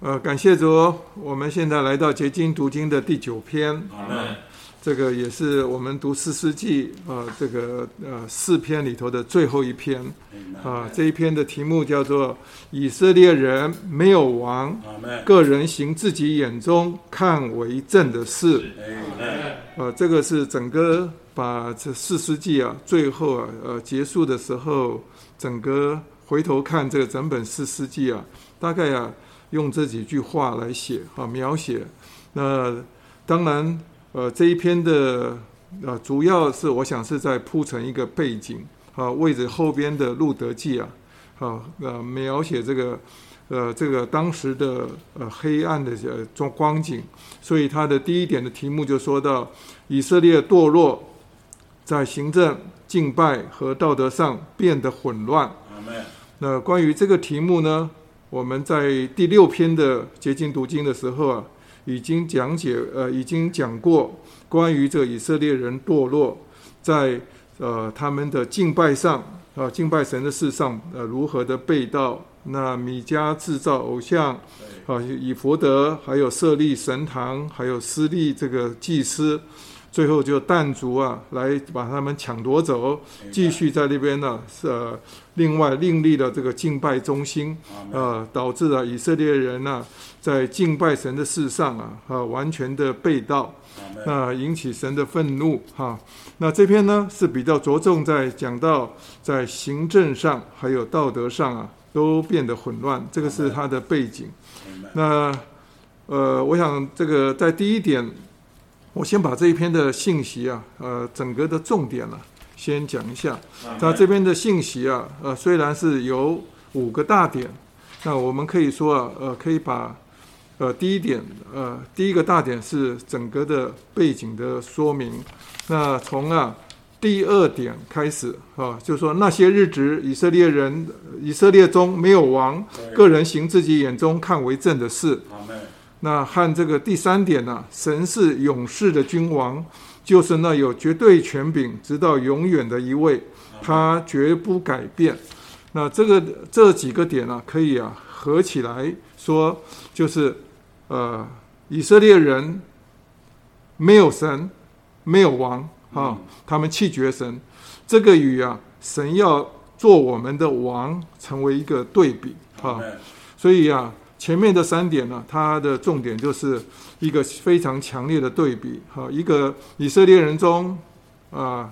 呃，感谢主，我们现在来到结晶读经的第九篇，啊。这个也是我们读四世纪啊，这个呃四篇里头的最后一篇啊。这一篇的题目叫做《以色列人没有王》，个人行自己眼中看为正的事。呃，这个是整个把这四世纪啊，最后啊，呃结束的时候，整个回头看这个整本四世纪啊，大概啊。用这几句话来写啊，描写。那当然，呃，这一篇的呃，主要是我想是在铺成一个背景啊，为着后边的路德记啊，啊，呃，描写这个呃，这个当时的呃黑暗的呃状光景。所以他的第一点的题目就说到以色列堕落，在行政、敬拜和道德上变得混乱。那关于这个题目呢？我们在第六篇的结晶读经的时候啊，已经讲解呃，已经讲过关于这以色列人堕落，在呃他们的敬拜上啊，敬拜神的事上呃如何的被盗，那米迦制造偶像啊，以佛德还有设立神堂，还有私立这个祭司。最后就弹族啊，来把他们抢夺走，继续在那边呢，呃，另外另立了这个敬拜中心，呃，导致了以色列人呢，在敬拜神的事上啊，啊，完全的被盗，那引起神的愤怒哈。那这篇呢是比较着重在讲到在行政上还有道德上啊，都变得混乱，这个是它的背景。那呃，我想这个在第一点。我先把这一篇的信息啊，呃，整个的重点呢，先讲一下。那这边的信息啊，呃，虽然是有五个大点，那我们可以说啊，呃，可以把，呃，第一点，呃，第一个大点是整个的背景的说明。那从啊第二点开始啊，就说那些日子以色列人以色列中没有王，个人行自己眼中看为正的事。那和这个第三点呢，神是勇士的君王，就是那有绝对权柄直到永远的一位，他绝不改变。那这个这几个点呢，可以啊合起来说，就是呃以色列人没有神，没有王啊，他们弃绝神，这个与啊神要做我们的王成为一个对比啊，所以啊。前面的三点呢，它的重点就是一个非常强烈的对比。哈，一个以色列人中啊，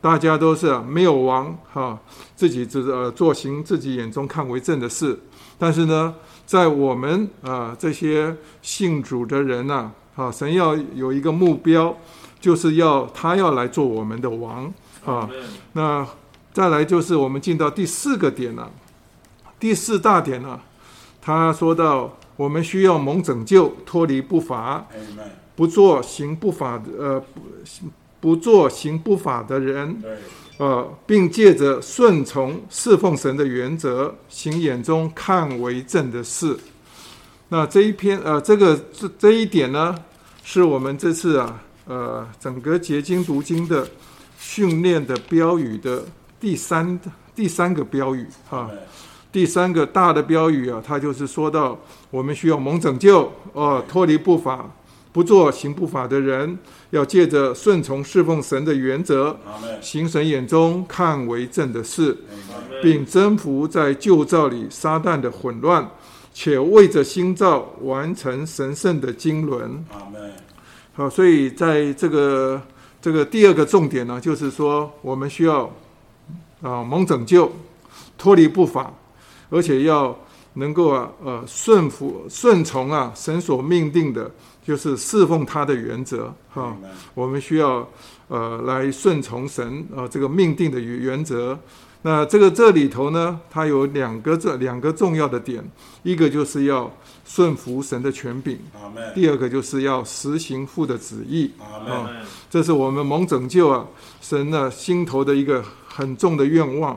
大家都是没有王哈，自己只呃做行自己眼中看为正的事。但是呢，在我们啊这些信主的人呢，啊，神要有一个目标，就是要他要来做我们的王啊。那再来就是我们进到第四个点了，第四大点呢。他说到：“我们需要蒙拯救，脱离不法，不做行不法的呃不不做行不法的人，呃，并借着顺从侍奉神的原则，行眼中看为正的事。那这一篇呃，这个这这一点呢，是我们这次啊呃整个结晶读经的训练的标语的第三第三个标语哈。”第三个大的标语啊，它就是说到我们需要蒙拯救哦，脱离不法，不做行不法的人，要借着顺从侍奉神的原则，行神眼中看为正的事，并征服在旧造里撒旦的混乱，且为着新造完成神圣的经纶。好，所以在这个这个第二个重点呢，就是说我们需要啊蒙拯救，脱离不法。而且要能够啊，呃，顺服、顺从啊，神所命定的，就是侍奉他的原则哈。我们需要呃来顺从神啊这个命定的原原则。那这个这里头呢，它有两个这两个重要的点，一个就是要顺服神的权柄，第二个就是要实行父的旨意啊。这是我们蒙拯救啊，神呢心头的一个。很重的愿望。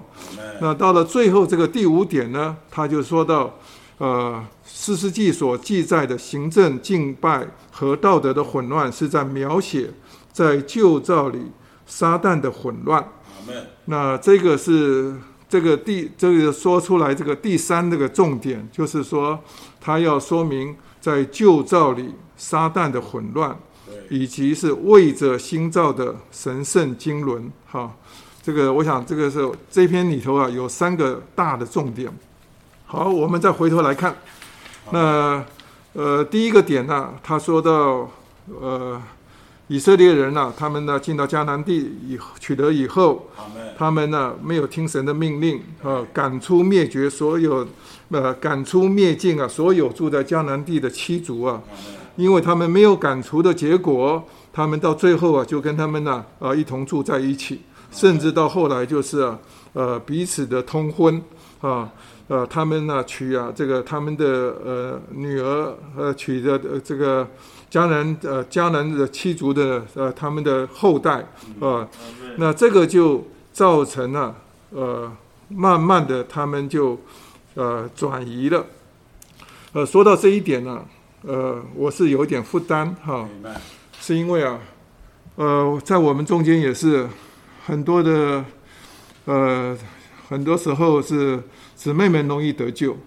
那到了最后这个第五点呢，他就说到，呃，四世纪所记载的行政、敬拜和道德的混乱，是在描写在旧造里撒旦的混乱。那这个是这个第这个说出来这个第三这个重点，就是说他要说明在旧造里撒旦的混乱，以及是为着新造的神圣经纶。哈，这个我想这个是这篇里头啊有三个大的重点。好，我们再回头来看，那呃第一个点呢，他说到呃。以色列人呢，他们呢进到迦南地以取得以后，他们呢没有听神的命令啊，赶出灭绝所有，呃，赶出灭尽啊，所有住在迦南地的七族啊，因为他们没有赶除的结果，他们到最后啊就跟他们呢啊一同住在一起，甚至到后来就是啊呃彼此的通婚啊，呃他们呢娶啊这个他们的呃女儿呃娶的呃这个。迦南呃，迦南的七族的呃，他们的后代啊，那这个就造成了呃，慢慢的他们就呃转移了。呃，说到这一点呢，呃，我是有点负担哈，是因为啊，呃，在我们中间也是很多的呃，很多时候是姊妹们容易得救，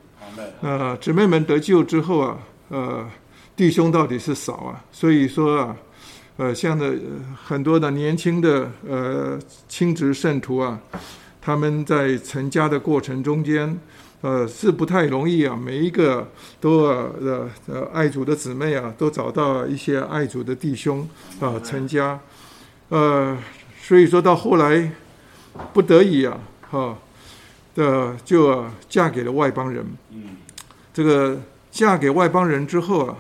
呃，姊妹们得救之后啊，呃。弟兄到底是少啊，所以说啊，呃，像的很多的年轻的呃亲职圣徒啊，他们在成家的过程中间，呃，是不太容易啊，每一个都呃呃爱主的姊妹啊，都找到一些爱主的弟兄啊成家，呃，所以说到后来不得已啊，哈的就啊嫁给了外邦人。嗯，这个嫁给外邦人之后啊。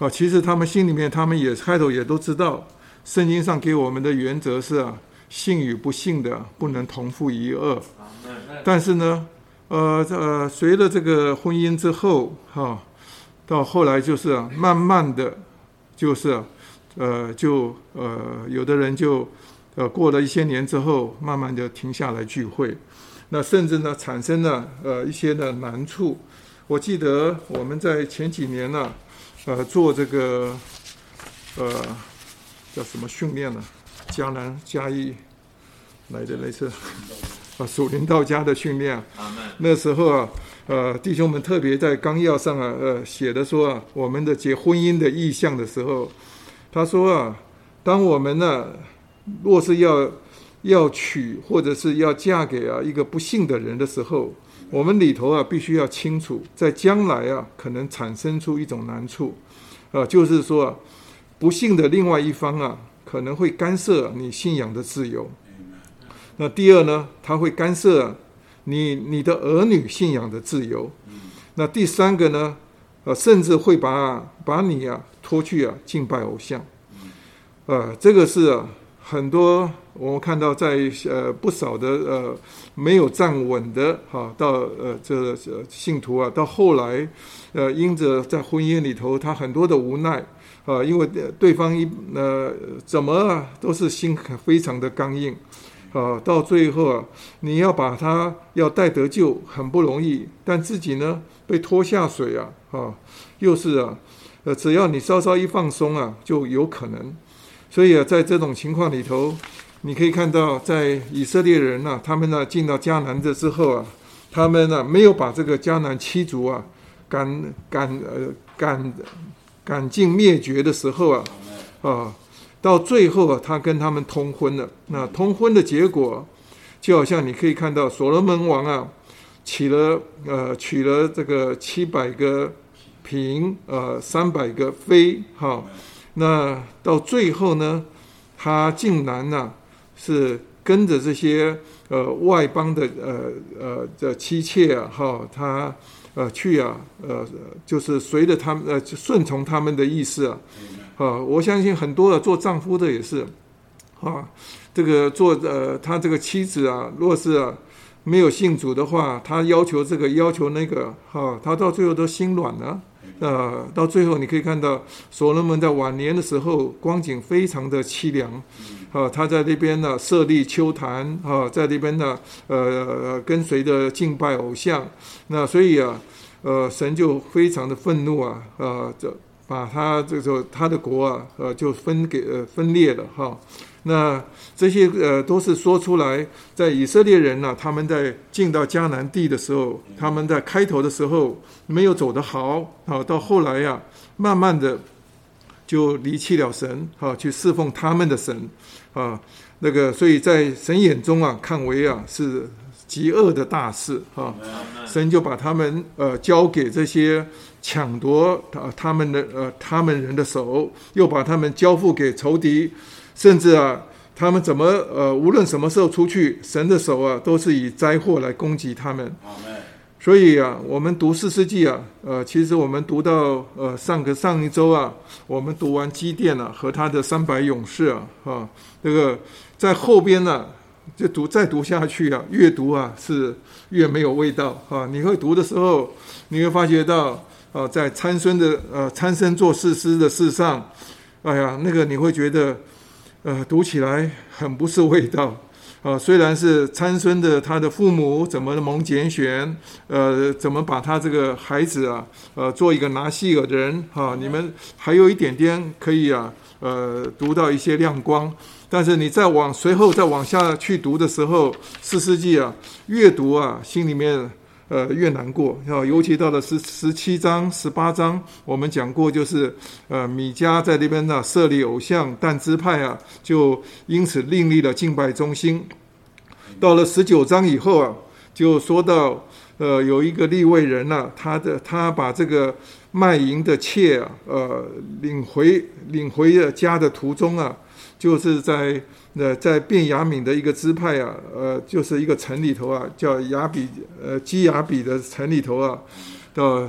啊，其实他们心里面，他们也开头也都知道，圣经上给我们的原则是啊，信与不信的不能同父一恶。但是呢，呃呃，随着这个婚姻之后，哈，到后来就是啊，慢慢的，就是啊，呃，就呃，有的人就呃，过了一些年之后，慢慢的停下来聚会，那甚至呢，产生了呃一些的难处。我记得我们在前几年呢。呃，做这个呃叫什么训练呢？江南嘉义来的那次啊，属灵道家的训练。那时候啊，呃，弟兄们特别在纲要上啊，呃，写的说啊，我们的结婚姻的意向的时候，他说啊，当我们呢，若是要要娶或者是要嫁给啊一个不幸的人的时候。我们里头啊，必须要清楚，在将来啊，可能产生出一种难处，啊，就是说，不幸的另外一方啊，可能会干涉你信仰的自由。那第二呢，他会干涉你你的儿女信仰的自由。那第三个呢，呃，甚至会把把你啊拖去啊敬拜偶像。呃，这个是啊很多。我们看到，在呃不少的呃没有站稳的哈，到呃这信徒啊，到后来，呃因着在婚姻里头，他很多的无奈啊，因为对方一呃怎么啊都是心非常的刚硬啊，到最后啊，你要把他要带得救很不容易，但自己呢被拖下水啊啊，又是啊呃只要你稍稍一放松啊，就有可能，所以啊，在这种情况里头。你可以看到，在以色列人呢，他们呢进到迦南的之后啊，他们呢没有把这个迦南七族啊赶赶呃赶赶尽灭绝的时候啊啊，到最后啊，他跟他们通婚了。那通婚的结果，就好像你可以看到，所罗门王啊，娶了呃娶了这个七百个嫔呃三百个妃哈，那到最后呢，他竟然呢。是跟着这些呃外邦的呃呃的妻妾啊，哈，他呃去啊，呃就是随着他们呃顺从他们的意思啊，啊，我相信很多的做丈夫的也是，啊，这个做呃他这个妻子啊，若是啊没有信主的话，他要求这个要求那个，哈，他到最后都心软了。呃，到最后你可以看到，所罗门在晚年的时候，光景非常的凄凉。啊，他在那边呢设立秋坛，啊，在那边呢，呃，跟随着敬拜偶像。那所以啊，呃，神就非常的愤怒啊，呃，这把他这个他的国啊，呃，就分给呃分裂了哈。那这些呃都是说出来，在以色列人呢，他们在进到迦南地的时候，他们在开头的时候没有走得好，啊到后来呀，慢慢的就离弃了神，啊，去侍奉他们的神，啊，那个所以在神眼中啊，看为啊是。极恶的大事，啊，神就把他们呃交给这些抢夺他他们的呃他们人的手，又把他们交付给仇敌，甚至啊，他们怎么呃无论什么时候出去，神的手啊都是以灾祸来攻击他们。所以啊，我们读四世纪啊，呃，其实我们读到呃上个上一周啊，我们读完基甸啊和他的三百勇士啊，哈，这个在后边呢。就读再读下去啊，越读啊是越没有味道啊！你会读的时候，你会发觉到啊，在参孙的呃参孙做事师的事上，哎呀，那个你会觉得呃读起来很不是味道啊。虽然是参孙的他的父母怎么蒙拣选，呃，怎么把他这个孩子啊呃做一个拿细耳的人哈，你们还有一点点可以啊呃读到一些亮光。但是你再往随后再往下去读的时候，四世纪啊，阅读啊，心里面呃越难过。要尤其到了十十七章、十八章，我们讲过，就是呃米迦在那边呢设立偶像，但支派啊就因此另立了敬拜中心。到了十九章以后啊，就说到呃有一个立位人呢，他的他把这个卖淫的妾啊，呃领回领回了家的途中啊。就是在呃，在便雅敏的一个支派啊，呃，就是一个城里头啊，叫雅比呃基雅比的城里头啊，的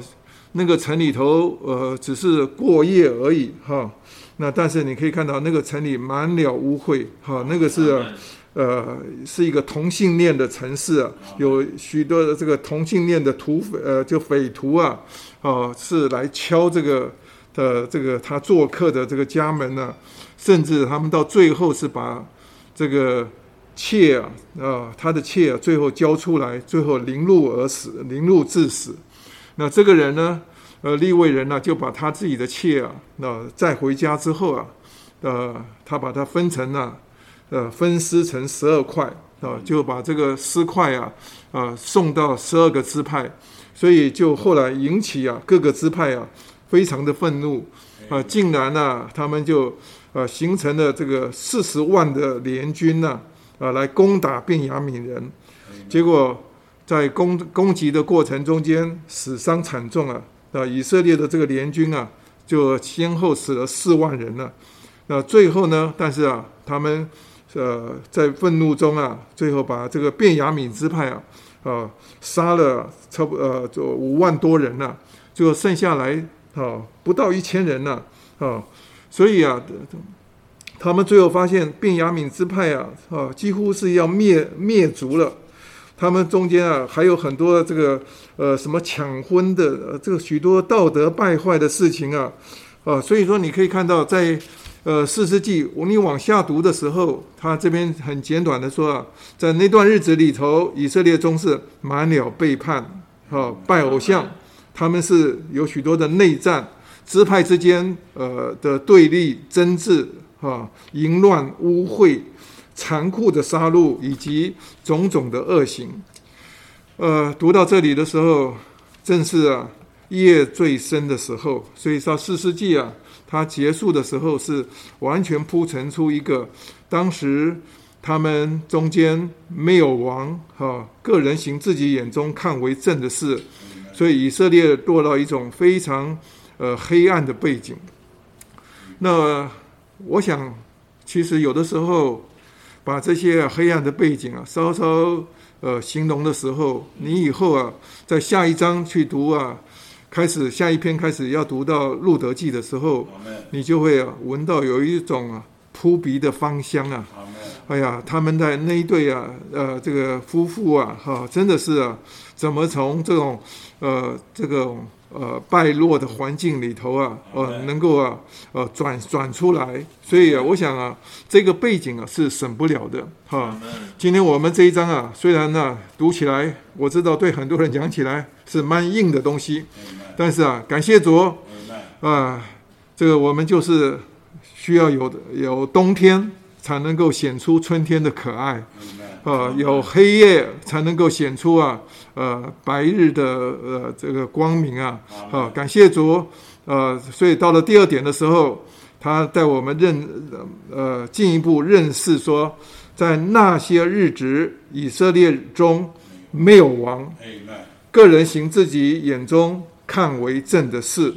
那个城里头呃，只是过夜而已哈。那但是你可以看到那个城里满了污秽哈，那个是呃是一个同性恋的城市啊，有许多的这个同性恋的土匪呃就匪徒啊，哦是来敲这个的这个他做客的这个家门呢。甚至他们到最后是把这个妾啊，啊，他的妾啊，最后交出来，最后凌辱而死，凌辱致死。那这个人呢，呃，立位人呢，就把他自己的妾啊，那再回家之后啊，呃，他把它分成了，呃，分尸成十二块啊，就把这个尸块啊，啊，送到十二个支派，所以就后来引起啊各个支派啊非常的愤怒啊，竟然呢，他们就。啊，形成了这个四十万的联军呢，啊，来攻打便雅悯人，结果在攻攻击的过程中间死伤惨重啊，啊，以色列的这个联军啊，就先后死了四万人了，那最后呢，但是啊，他们呃在愤怒中啊，最后把这个便雅悯支派啊，啊，杀了差不呃就五万多人了，最后剩下来啊不到一千人了啊。所以啊，他们最后发现，便雅悯支派啊，啊，几乎是要灭灭族了。他们中间啊，还有很多这个呃，什么抢婚的，这个许多道德败坏的事情啊，啊，所以说你可以看到，在呃四世纪，你往下读的时候，他这边很简短的说啊，在那段日子里头，以色列中是满了背叛，啊，拜偶像，他们是有许多的内战。支派之间，呃的对立、争执、哈淫乱、污秽、残酷的杀戮，以及种种的恶行。呃，读到这里的时候，正是啊夜最深的时候。所以说，四世纪啊，它结束的时候是完全铺陈出一个当时他们中间没有王，哈个人行自己眼中看为正的事，所以以色列落到一种非常。呃，黑暗的背景。那我想，其实有的时候把这些黑暗的背景啊，稍稍呃形容的时候，你以后啊，在下一章去读啊，开始下一篇开始要读到路德记的时候，你就会啊闻到有一种啊扑鼻的芳香啊。哎呀，他们在那一对啊，呃，这个夫妇啊，哈，真的是啊，怎么从这种呃这个。呃，败落的环境里头啊，呃，能够啊，呃，转转出来，所以啊，我想啊，这个背景啊是省不了的哈。今天我们这一章啊，虽然呢读起来，我知道对很多人讲起来是蛮硬的东西，但是啊，感谢主。啊，这个我们就是需要有有冬天才能够显出春天的可爱，呃，有黑夜才能够显出啊，呃，白日的呃这个光明啊，啊，感谢主，呃，所以到了第二点的时候，他带我们认呃进一步认识说，在那些日子，以色列中没有王，个人行自己眼中看为正的事。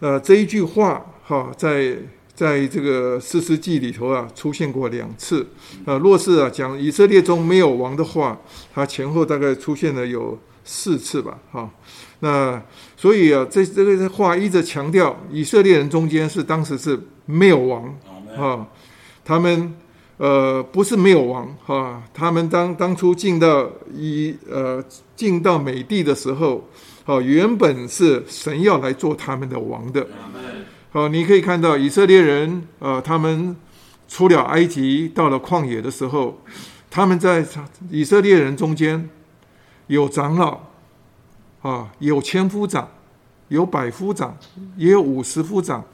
呃，这一句话哈，在在这个四世纪里头啊，出现过两次。呃，若是啊讲以色列中没有王的话，它前后大概出现了有四次吧，哈。那所以啊，这这个话一直强调以色列人中间是当时是没有王啊，他们呃不是没有王哈，他们当当初进到以呃进到美地的时候。好，原本是神要来做他们的王的。好，你可以看到以色列人，呃，他们出了埃及，到了旷野的时候，他们在以色列人中间有长老，啊，有千夫长，有百夫长，也有五十夫长，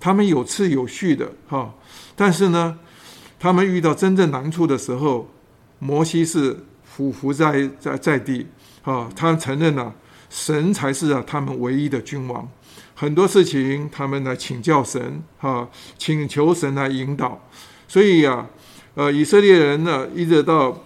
他们有次有序的，哈。但是呢，他们遇到真正难处的时候，摩西是俯伏在在在地，啊，他承认了。神才是啊，他们唯一的君王。很多事情，他们来请教神，哈，请求神来引导。所以呀，呃，以色列人呢，一直到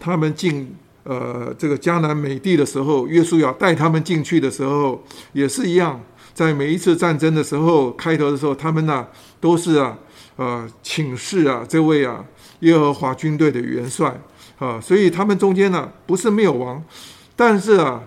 他们进呃这个迦南美地的时候，约书亚带他们进去的时候，也是一样。在每一次战争的时候，开头的时候，他们呢都是啊，呃，请示啊这位啊耶和华军队的元帅啊。所以他们中间呢，不是没有王，但是啊。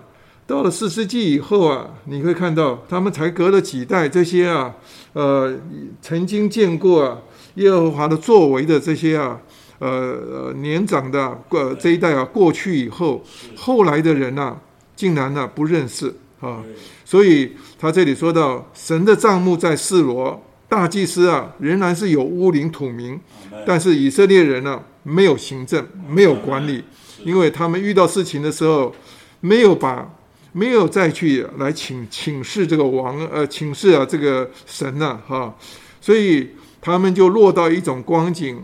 到了四世纪以后啊，你会看到他们才隔了几代，这些啊，呃，曾经见过啊耶和华的作为的这些啊，呃呃年长的过这一代啊过去以后，后来的人呐，竟然呢不认识啊，所以他这里说到神的账目在示罗，大祭司啊仍然是有乌灵土名，但是以色列人呢没有行政，没有管理，因为他们遇到事情的时候没有把。没有再去来请请示这个王，呃，请示啊这个神呐，哈，所以他们就落到一种光景，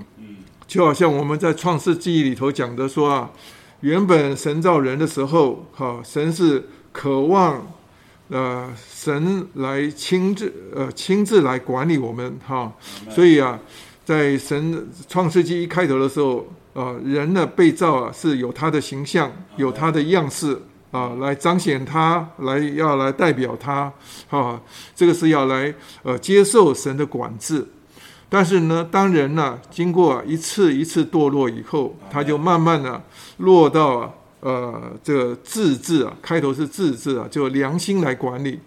就好像我们在创世记忆里头讲的说啊，原本神造人的时候，哈，神是渴望，呃，神来亲自，呃，亲自来管理我们，哈，所以啊，在神创世纪一开头的时候，啊，人呢被造啊是有他的形象，有他的样式。啊，来彰显他，来要来代表他，啊，这个是要来呃接受神的管制。但是呢，当人呢经过一次一次堕落以后，他就慢慢的落到呃这个自治啊，开头是自治啊，就良心来管理。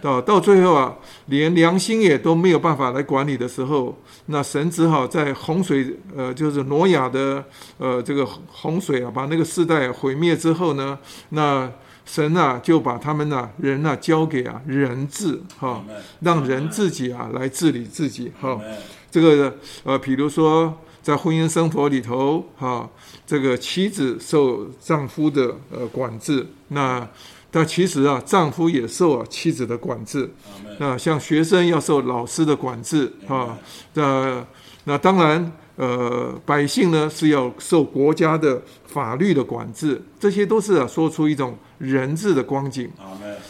到到最后啊，连良心也都没有办法来管理的时候，那神只好在洪水，呃，就是挪亚的，呃，这个洪水啊，把那个世代毁灭之后呢，那神啊就把他们呢人啊交给啊人治，哈，让人自己啊来治理自己，哈，这个呃，比如说在婚姻生活里头，哈，这个妻子受丈夫的呃管制，那。但其实啊，丈夫也受啊妻子的管制，那像学生要受老师的管制啊，那那当然，呃，百姓呢是要受国家的法律的管制，这些都是啊说出一种人治的光景。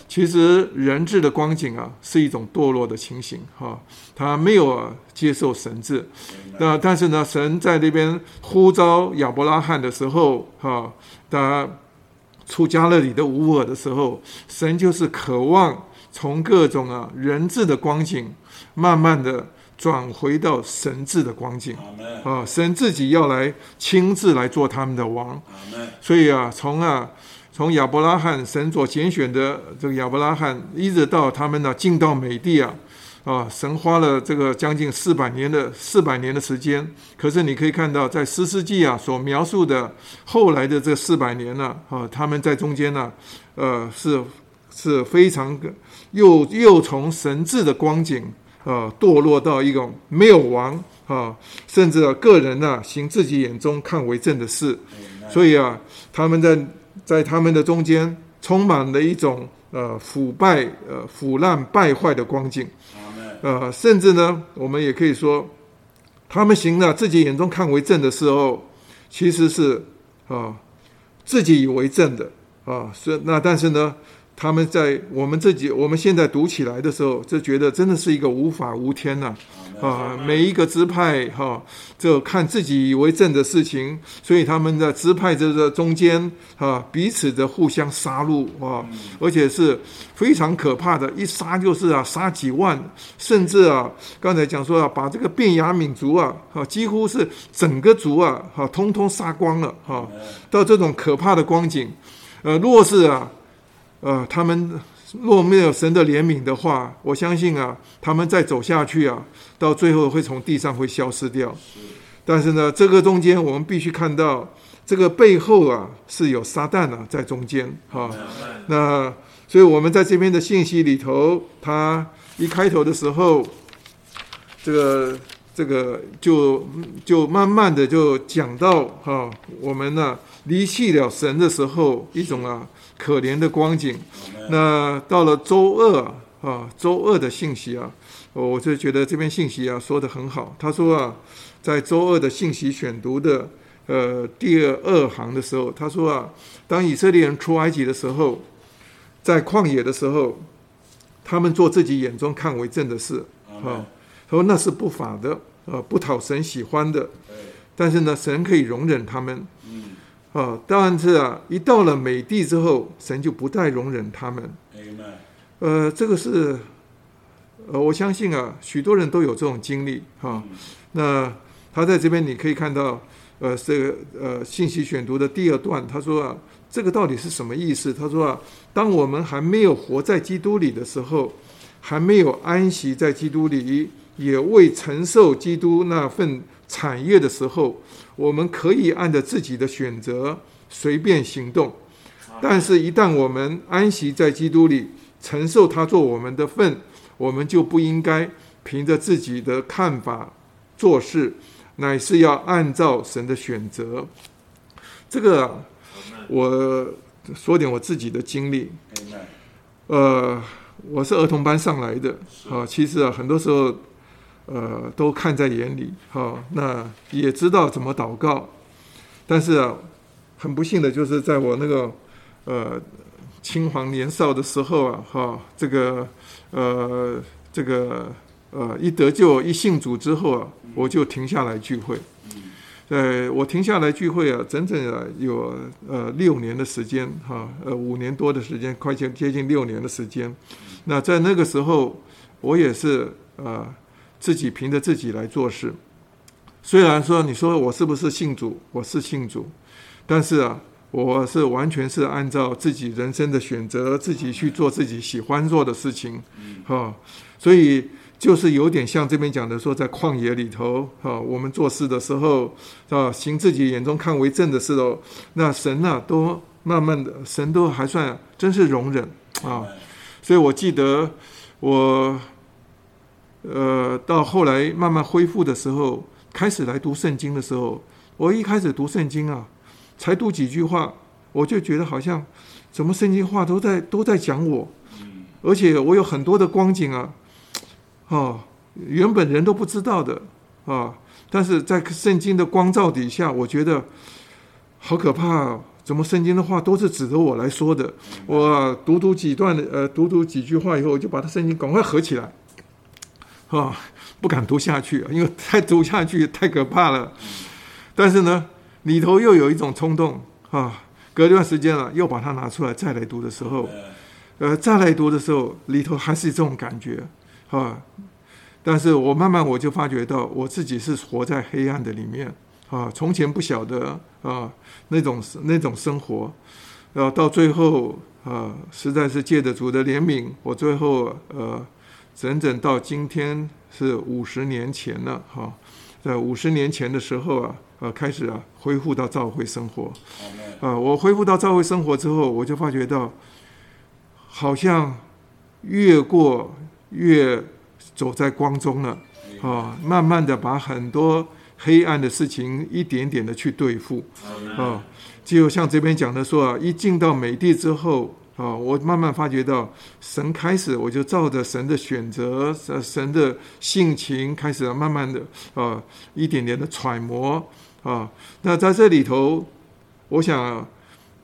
其实人治的光景啊，是一种堕落的情形哈，他没有啊接受神治。那但是呢，神在那边呼召亚伯拉罕的时候哈，他。出加勒里的乌尔的时候，神就是渴望从各种啊人质的光景，慢慢的转回到神智的光景。啊，神自己要来亲自来做他们的王。所以啊，从啊从亚伯拉罕神所拣选的这个亚伯拉罕，一直到他们呢进到美地啊。啊，神花了这个将近四百年的四百年的时间，可是你可以看到，在十世纪啊所描述的后来的这四百年呢，啊，他们在中间呢，呃，是是非常又又从神智的光景啊堕落到一种没有王啊，甚至个人呢行自己眼中看为正的事，所以啊，他们在在他们的中间充满了一种呃腐败呃腐烂败坏的光景。呃，甚至呢，我们也可以说，他们行了自己眼中看为正的时候，其实是啊自己以为正的啊，是那但是呢。他们在我们自己我们现在读起来的时候，就觉得真的是一个无法无天呐，啊，每一个支派哈，就看自己以为正的事情，所以他们在支派这个中间啊，彼此的互相杀戮啊，而且是非常可怕的，一杀就是啊，杀几万，甚至啊，刚才讲说啊，把这个变雅敏族啊，哈，几乎是整个族啊，哈，通通杀光了哈，到这种可怕的光景，呃，若是啊。呃，他们若没有神的怜悯的话，我相信啊，他们再走下去啊，到最后会从地上会消失掉。但是呢，这个中间我们必须看到，这个背后啊是有撒旦啊在中间哈。那所以我们在这边的信息里头，他一开头的时候，这个这个就就慢慢的就讲到哈，我们呢离弃了神的时候，一种啊。可怜的光景。那到了周二啊，周二的信息啊，我就觉得这篇信息啊说的很好。他说啊，在周二的信息选读的呃第二行的时候，他说啊，当以色列人出埃及的时候，在旷野的时候，他们做自己眼中看为正的事啊，他说那是不法的，呃，不讨神喜欢的。但是呢，神可以容忍他们。啊，当然是啊！一到了美地之后，神就不再容忍他们。呃，这个是，呃，我相信啊，许多人都有这种经历哈。那他在这边你可以看到，呃，这个呃信息选读的第二段，他说啊，这个到底是什么意思？他说啊，当我们还没有活在基督里的时候，还没有安息在基督里，也未承受基督那份产业的时候。我们可以按着自己的选择随便行动，但是，一旦我们安息在基督里，承受他做我们的份，我们就不应该凭着自己的看法做事，乃是要按照神的选择。这个，我说点我自己的经历。呃，我是儿童班上来的，啊，其实啊，很多时候。呃，都看在眼里，哈，那也知道怎么祷告，但是啊，很不幸的就是在我那个呃青黄年少的时候啊，哈，这个呃这个呃一得救一信主之后啊，我就停下来聚会，呃，我停下来聚会啊，整整啊有呃六年的时间，哈，呃五年多的时间，快接接近六年的时间，那在那个时候，我也是啊。自己凭着自己来做事，虽然说你说我是不是信主，我是信主，但是啊，我是完全是按照自己人生的选择，自己去做自己喜欢做的事情，哈，所以就是有点像这边讲的说，在旷野里头，哈，我们做事的时候，啊，行自己眼中看为正的事哦，那神呢，都慢慢的，神都还算真是容忍啊，所以我记得我。呃，到后来慢慢恢复的时候，开始来读圣经的时候，我一开始读圣经啊，才读几句话，我就觉得好像，怎么圣经话都在都在讲我，而且我有很多的光景啊，哦，原本人都不知道的啊，但是在圣经的光照底下，我觉得好可怕，怎么圣经的话都是指着我来说的？我读读几段的，呃，读读几句话以后，我就把它圣经赶快合起来。啊，不敢读下去，因为太读下去太可怕了。但是呢，里头又有一种冲动啊。隔一段时间了，又把它拿出来再来读的时候，呃，再来读的时候，里头还是这种感觉啊。但是我慢慢我就发觉到，我自己是活在黑暗的里面啊。从前不晓得啊，那种那种生活，然后到最后啊，实在是借着主的怜悯，我最后呃。整整到今天是五十年前了，哈，在五十年前的时候啊，呃，开始啊恢复到教会生活，啊，我恢复到教会生活之后，我就发觉到，好像越过越走在光中了，啊，慢慢的把很多黑暗的事情一点点的去对付，啊，就像这边讲的说啊，一进到美帝之后，啊，我慢慢发觉到神开始，我就照着神的选择，呃，神的性情开始慢慢的啊，一点点的揣摩啊。那在这里头，我想，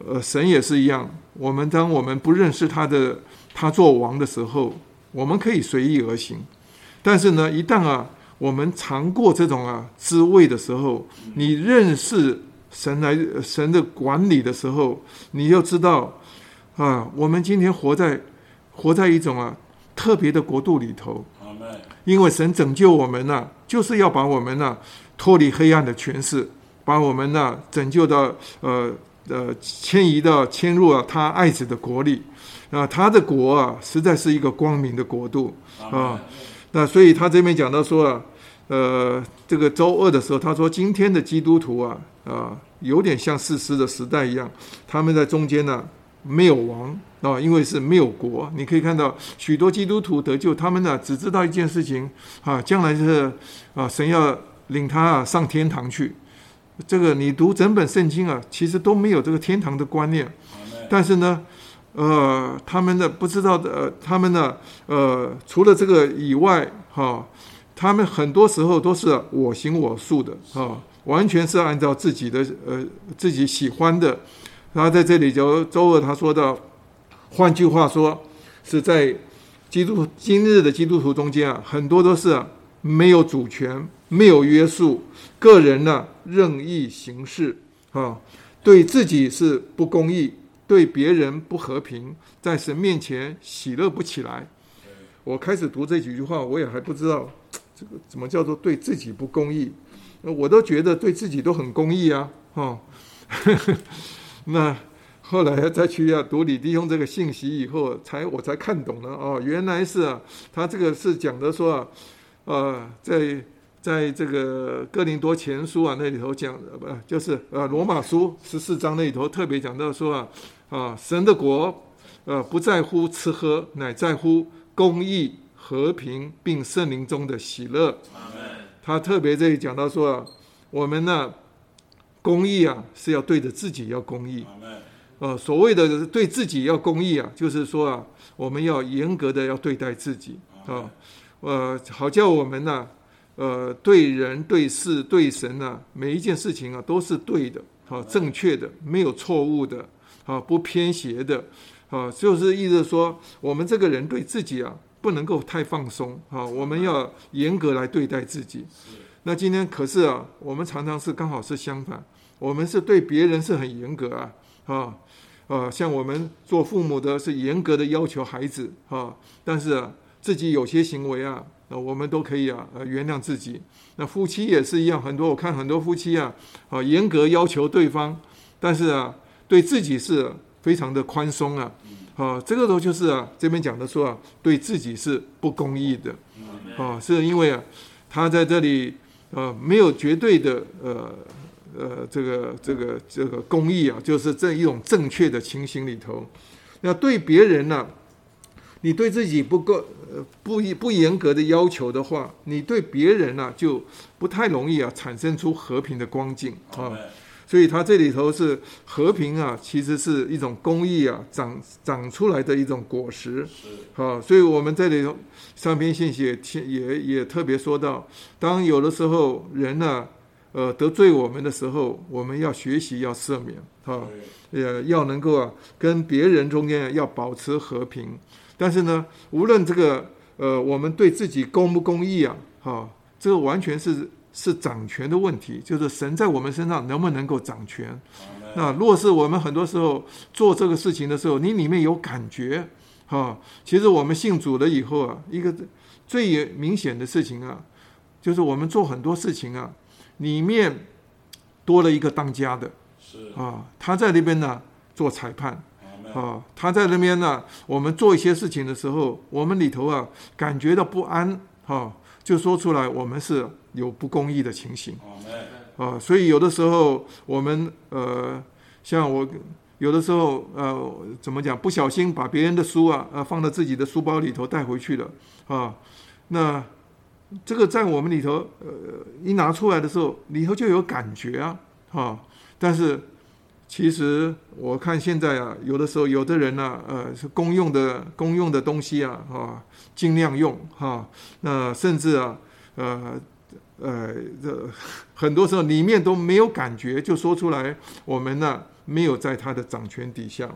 呃，神也是一样。我们当我们不认识他的他做王的时候，我们可以随意而行。但是呢，一旦啊，我们尝过这种啊滋味的时候，你认识神来神的管理的时候，你就知道啊，我们今天活在活在一种啊特别的国度里头。因为神拯救我们呢，就是要把我们呢脱离黑暗的权势，把我们呢拯救到呃呃迁移到迁入了他爱子的国里啊，他的国啊，实在是一个光明的国度啊。那所以他这边讲到说啊，呃，这个周二的时候，他说今天的基督徒啊，啊，有点像四师的时代一样，他们在中间呢没有王啊，因为是没有国。你可以看到许多基督徒得救，他们呢只知道一件事情啊，将来是啊，神要领他啊上天堂去。这个你读整本圣经啊，其实都没有这个天堂的观念，但是呢。呃，他们的不知道的，呃，他们呢，呃，除了这个以外，哈，他们很多时候都是我行我素的，啊，完全是按照自己的，呃，自己喜欢的。然后在这里就周二他说的，换句话说，是在基督今日的基督徒中间啊，很多都是没有主权、没有约束，个人呢任意行事，啊，对自己是不公义。对别人不和平，在神面前喜乐不起来。我开始读这几句话，我也还不知道这个怎么叫做对自己不公义。我都觉得对自己都很公义啊，哈。那后来再去要读李弟兄这个信息以后，才我才看懂了哦，原来是啊，他这个是讲的说啊，呃，在在这个哥林多前书啊那里头讲，不就是呃罗马书十四章那里头特别讲到说啊。啊，神的国，呃，不在乎吃喝，乃在乎公义、和平，并圣灵中的喜乐。他特别这里讲到说啊，我们呢，公义啊，是要对着自己要公义。呃，所谓的对自己要公义啊，就是说啊，我们要严格的要对待自己啊，呃，好叫我们呢，呃，对人、对事、对神呢，每一件事情啊，都是对的，好，正确的，没有错误的。啊，不偏斜的，啊，就是意思说，我们这个人对自己啊，不能够太放松啊，我们要严格来对待自己。那今天可是啊，我们常常是刚好是相反，我们是对别人是很严格啊，啊，啊，像我们做父母的是严格的要求孩子啊，但是啊，自己有些行为啊，那我们都可以啊，呃，原谅自己。那夫妻也是一样，很多我看很多夫妻啊，啊，严格要求对方，但是啊。对自己是非常的宽松啊，啊，这个时候就是啊，这边讲的说啊，对自己是不公义的，啊，是因为啊，他在这里呃没有绝对的呃呃这个这个这个公义啊，就是这一种正确的情形里头，那对别人呢，你对自己不够呃不不严格的要求的话，你对别人呢就不太容易啊产生出和平的光景啊。所以它这里头是和平啊，其实是一种公益啊，长长出来的一种果实。好，所以我们这里头上篇信息也也也特别说到，当有的时候人呢，呃得罪我们的时候，我们要学习要赦免，啊，也要能够啊跟别人中间要保持和平。但是呢，无论这个呃我们对自己公不公义啊，哈，这个完全是。是掌权的问题，就是神在我们身上能不能够掌权？那若是我们很多时候做这个事情的时候，你里面有感觉，哈，其实我们信主了以后啊，一个最明显的事情啊，就是我们做很多事情啊，里面多了一个当家的，是啊，他在那边呢做裁判，啊，他在那边呢，我们做一些事情的时候，我们里头啊感觉到不安，哈。就说出来，我们是有不公义的情形，啊，所以有的时候我们呃，像我有的时候呃，怎么讲，不小心把别人的书啊，呃，放到自己的书包里头带回去了，啊，那这个在我们里头，呃，一拿出来的时候，里头就有感觉啊，啊，但是其实我看现在啊，有的时候有的人呢、呃，是公用的公用的东西啊，啊，尽量用哈、那甚至啊，呃呃，这很多时候里面都没有感觉，就说出来，我们呢、没有在他的掌权底下。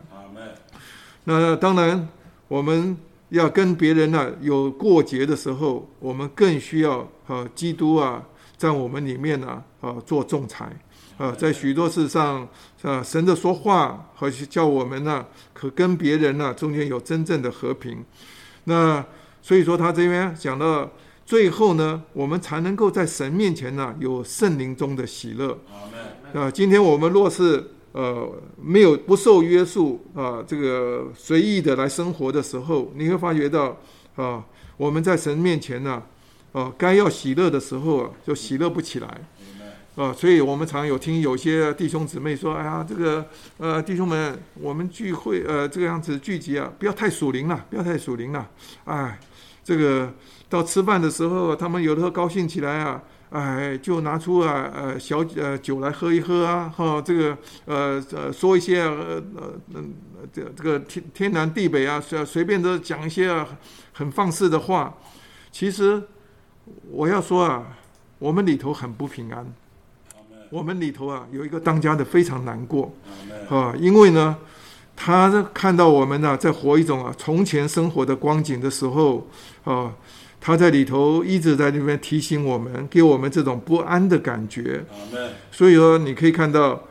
那当然，我们要跟别人呢、有过节的时候，我们更需要呃基督啊，在我们里面呢啊做仲裁啊，在许多事上啊，神的说话和叫我们呢，可跟别人呢中间有真正的和平。那所以说，他这边讲到最后呢，我们才能够在神面前呢有圣灵中的喜乐。啊，今天我们若是呃没有不受约束啊、这个随意的来生活的时候，你会发觉到啊、我们在神面前呢，啊，该要喜乐的时候啊，就喜乐不起来。啊，所以我们常有听有些弟兄姊妹说：“哎呀，这个呃，弟兄们，我们聚会呃这个样子聚集啊，不要太属灵了，不要太属灵了。哎，这个到吃饭的时候，他们有的时候高兴起来啊，哎，就拿出啊呃小呃酒来喝一喝啊，哈、这个呃呃说一些呃呃嗯这这个天天南地北啊，随随便都讲一些啊很放肆的话。其实我要说啊，我们里头很不平安。”。我们里头啊有一个当家的非常难过。啊，因为呢，他看到我们呢、在活一种啊从前生活的光景的时候啊，他在里头一直在那边提醒我们，给我们这种不安的感觉。所以说，你可以看到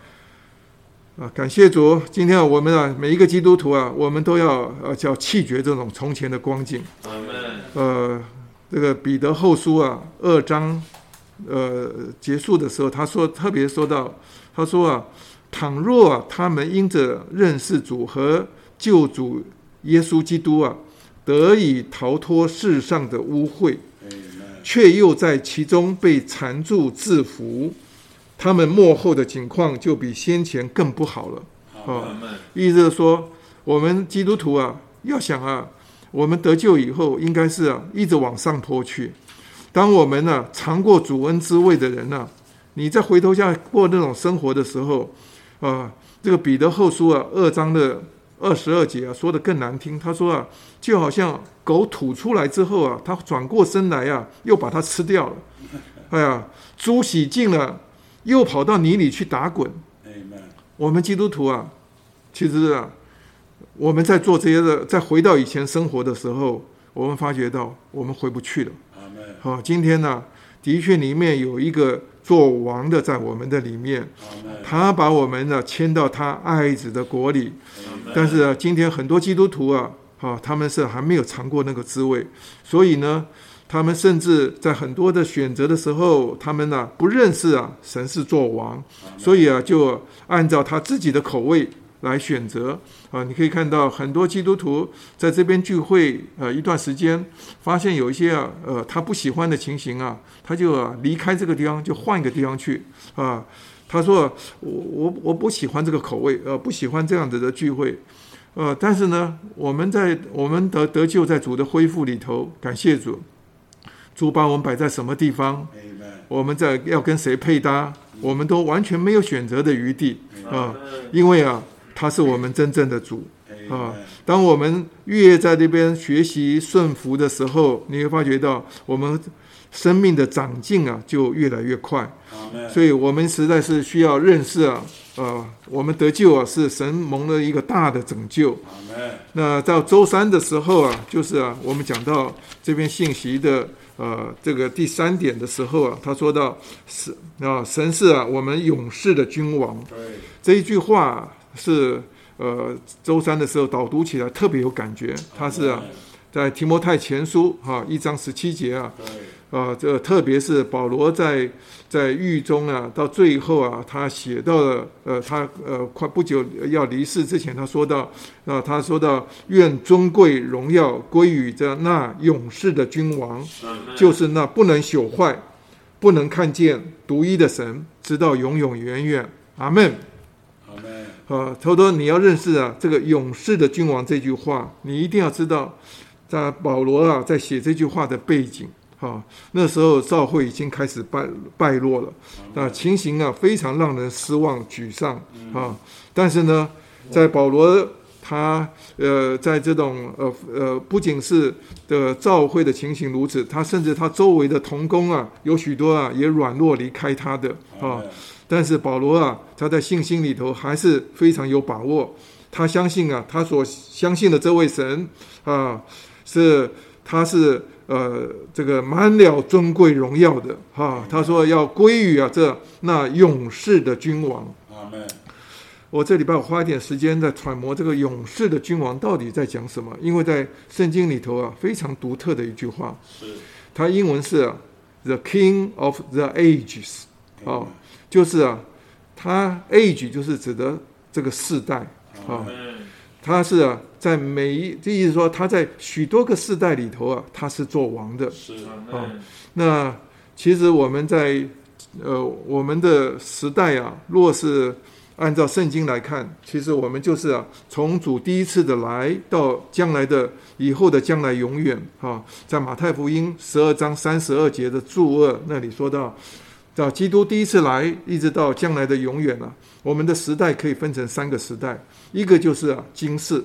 啊，感谢主，今天啊我们啊每一个基督徒啊，我们都要呃叫弃绝这种从前的光景。呃，这个彼得后书啊，二章呃结束的时候，他说特别说到，他说啊，倘若啊他们因着认识主和救主耶稣基督啊，得以逃脱世上的污秽，却又在其中被缠住制服，他们幕后的情况就比先前更不好了。阿阿门。门。意思是说，我们基督徒啊，要想啊，我们得救以后，应该是啊，一直往上坡去。当我们呢、尝过主恩滋味的人呢、你再回头下过那种生活的时候，啊，这个彼得后书啊，二章的二十二节啊，说的更难听。他说啊，就好像狗吐出来之后啊，它转过身来啊，又把它吃掉了。哎呀，猪洗净了，又跑到泥里去打滚。我们基督徒啊，其实啊，我们在做这些的，在回到以前生活的时候，我们发觉到我们回不去了。好、今天呢，的确里面有一个做王的在我们的里面，他把我们呢迁到他爱子的国里。但是啊，今天很多基督徒啊，啊，他们是还没有尝过那个滋味，所以呢，他们甚至在很多的选择的时候，他们呢不认识啊神是做王，所以啊就按照他自己的口味来选择啊。你可以看到很多基督徒在这边聚会呃一段时间，发现有一些啊呃他不喜欢的情形啊，他就啊离开这个地方，就换一个地方去啊。他说：“我我我不喜欢这个口味，呃，不喜欢这样子的聚会，呃，但是呢，我们在我们得得救在主的恢复里头，感谢主，主把我们摆在什么地方。我们在要跟谁配搭，我们都完全没有选择的余地啊。因为啊，他是我们真正的主。啊。当我们越在那边学习顺服的时候，你会发觉到我们生命的长进啊，就越来越快。所以我们实在是需要认识啊，呃，我们得救啊，是神蒙了一个大的拯救。那到周三的时候啊，就是啊，我们讲到这篇信息的呃这个第三点的时候啊，他说到是啊，神是啊我们勇士的君王对。这一句话是呃周三的时候导读起来特别有感觉，他是啊在提摩太前书哈、一章十七节啊，对。啊，这特别是保罗在在狱中啊，到最后啊，他写到了呃，他呃快不久要离世之前，他说到啊，他说到愿尊贵荣耀归于这那勇士的君王，就是那不能朽坏、不能看见独一的神，直到永永远远。阿门。阿门。啊，他说你要认识啊，这个勇士的君王这句话，你一定要知道，在保罗啊在写这句话的背景，哈、那时候教会已经开始败败落了，那情形啊非常让人失望沮丧啊。但是呢，在保罗他呃在这种呃呃不仅是的教会的情形如此，他甚至他周围的同工啊有许多啊也软弱离开他的啊。但是保罗啊，他在信心里头还是非常有把握。他相信啊，他所相信的这位神啊，是他是呃这个满了尊贵荣耀的哈、他说要归于啊这那勇士的君王。我这礼拜我花一点时间在揣摩这个勇士的君王到底在讲什么，因为在圣经里头啊非常独特的一句话，是。它英文是、啊、The King of the Ages。啊，就是啊，他 age 就是指的这个世代啊，他是啊，在每一，这意思说他在许多个世代里头啊，他是做王的。是。啊，那其实我们在呃我们的时代啊，若是按照圣经来看，其实我们就是啊，从主第一次的来到将来的以后的将来永远啊，在马太福音十二章三十二节的注二那里说到。到基督第一次来，一直到将来的永远啊，我们的时代可以分成三个时代，一个就是啊今世，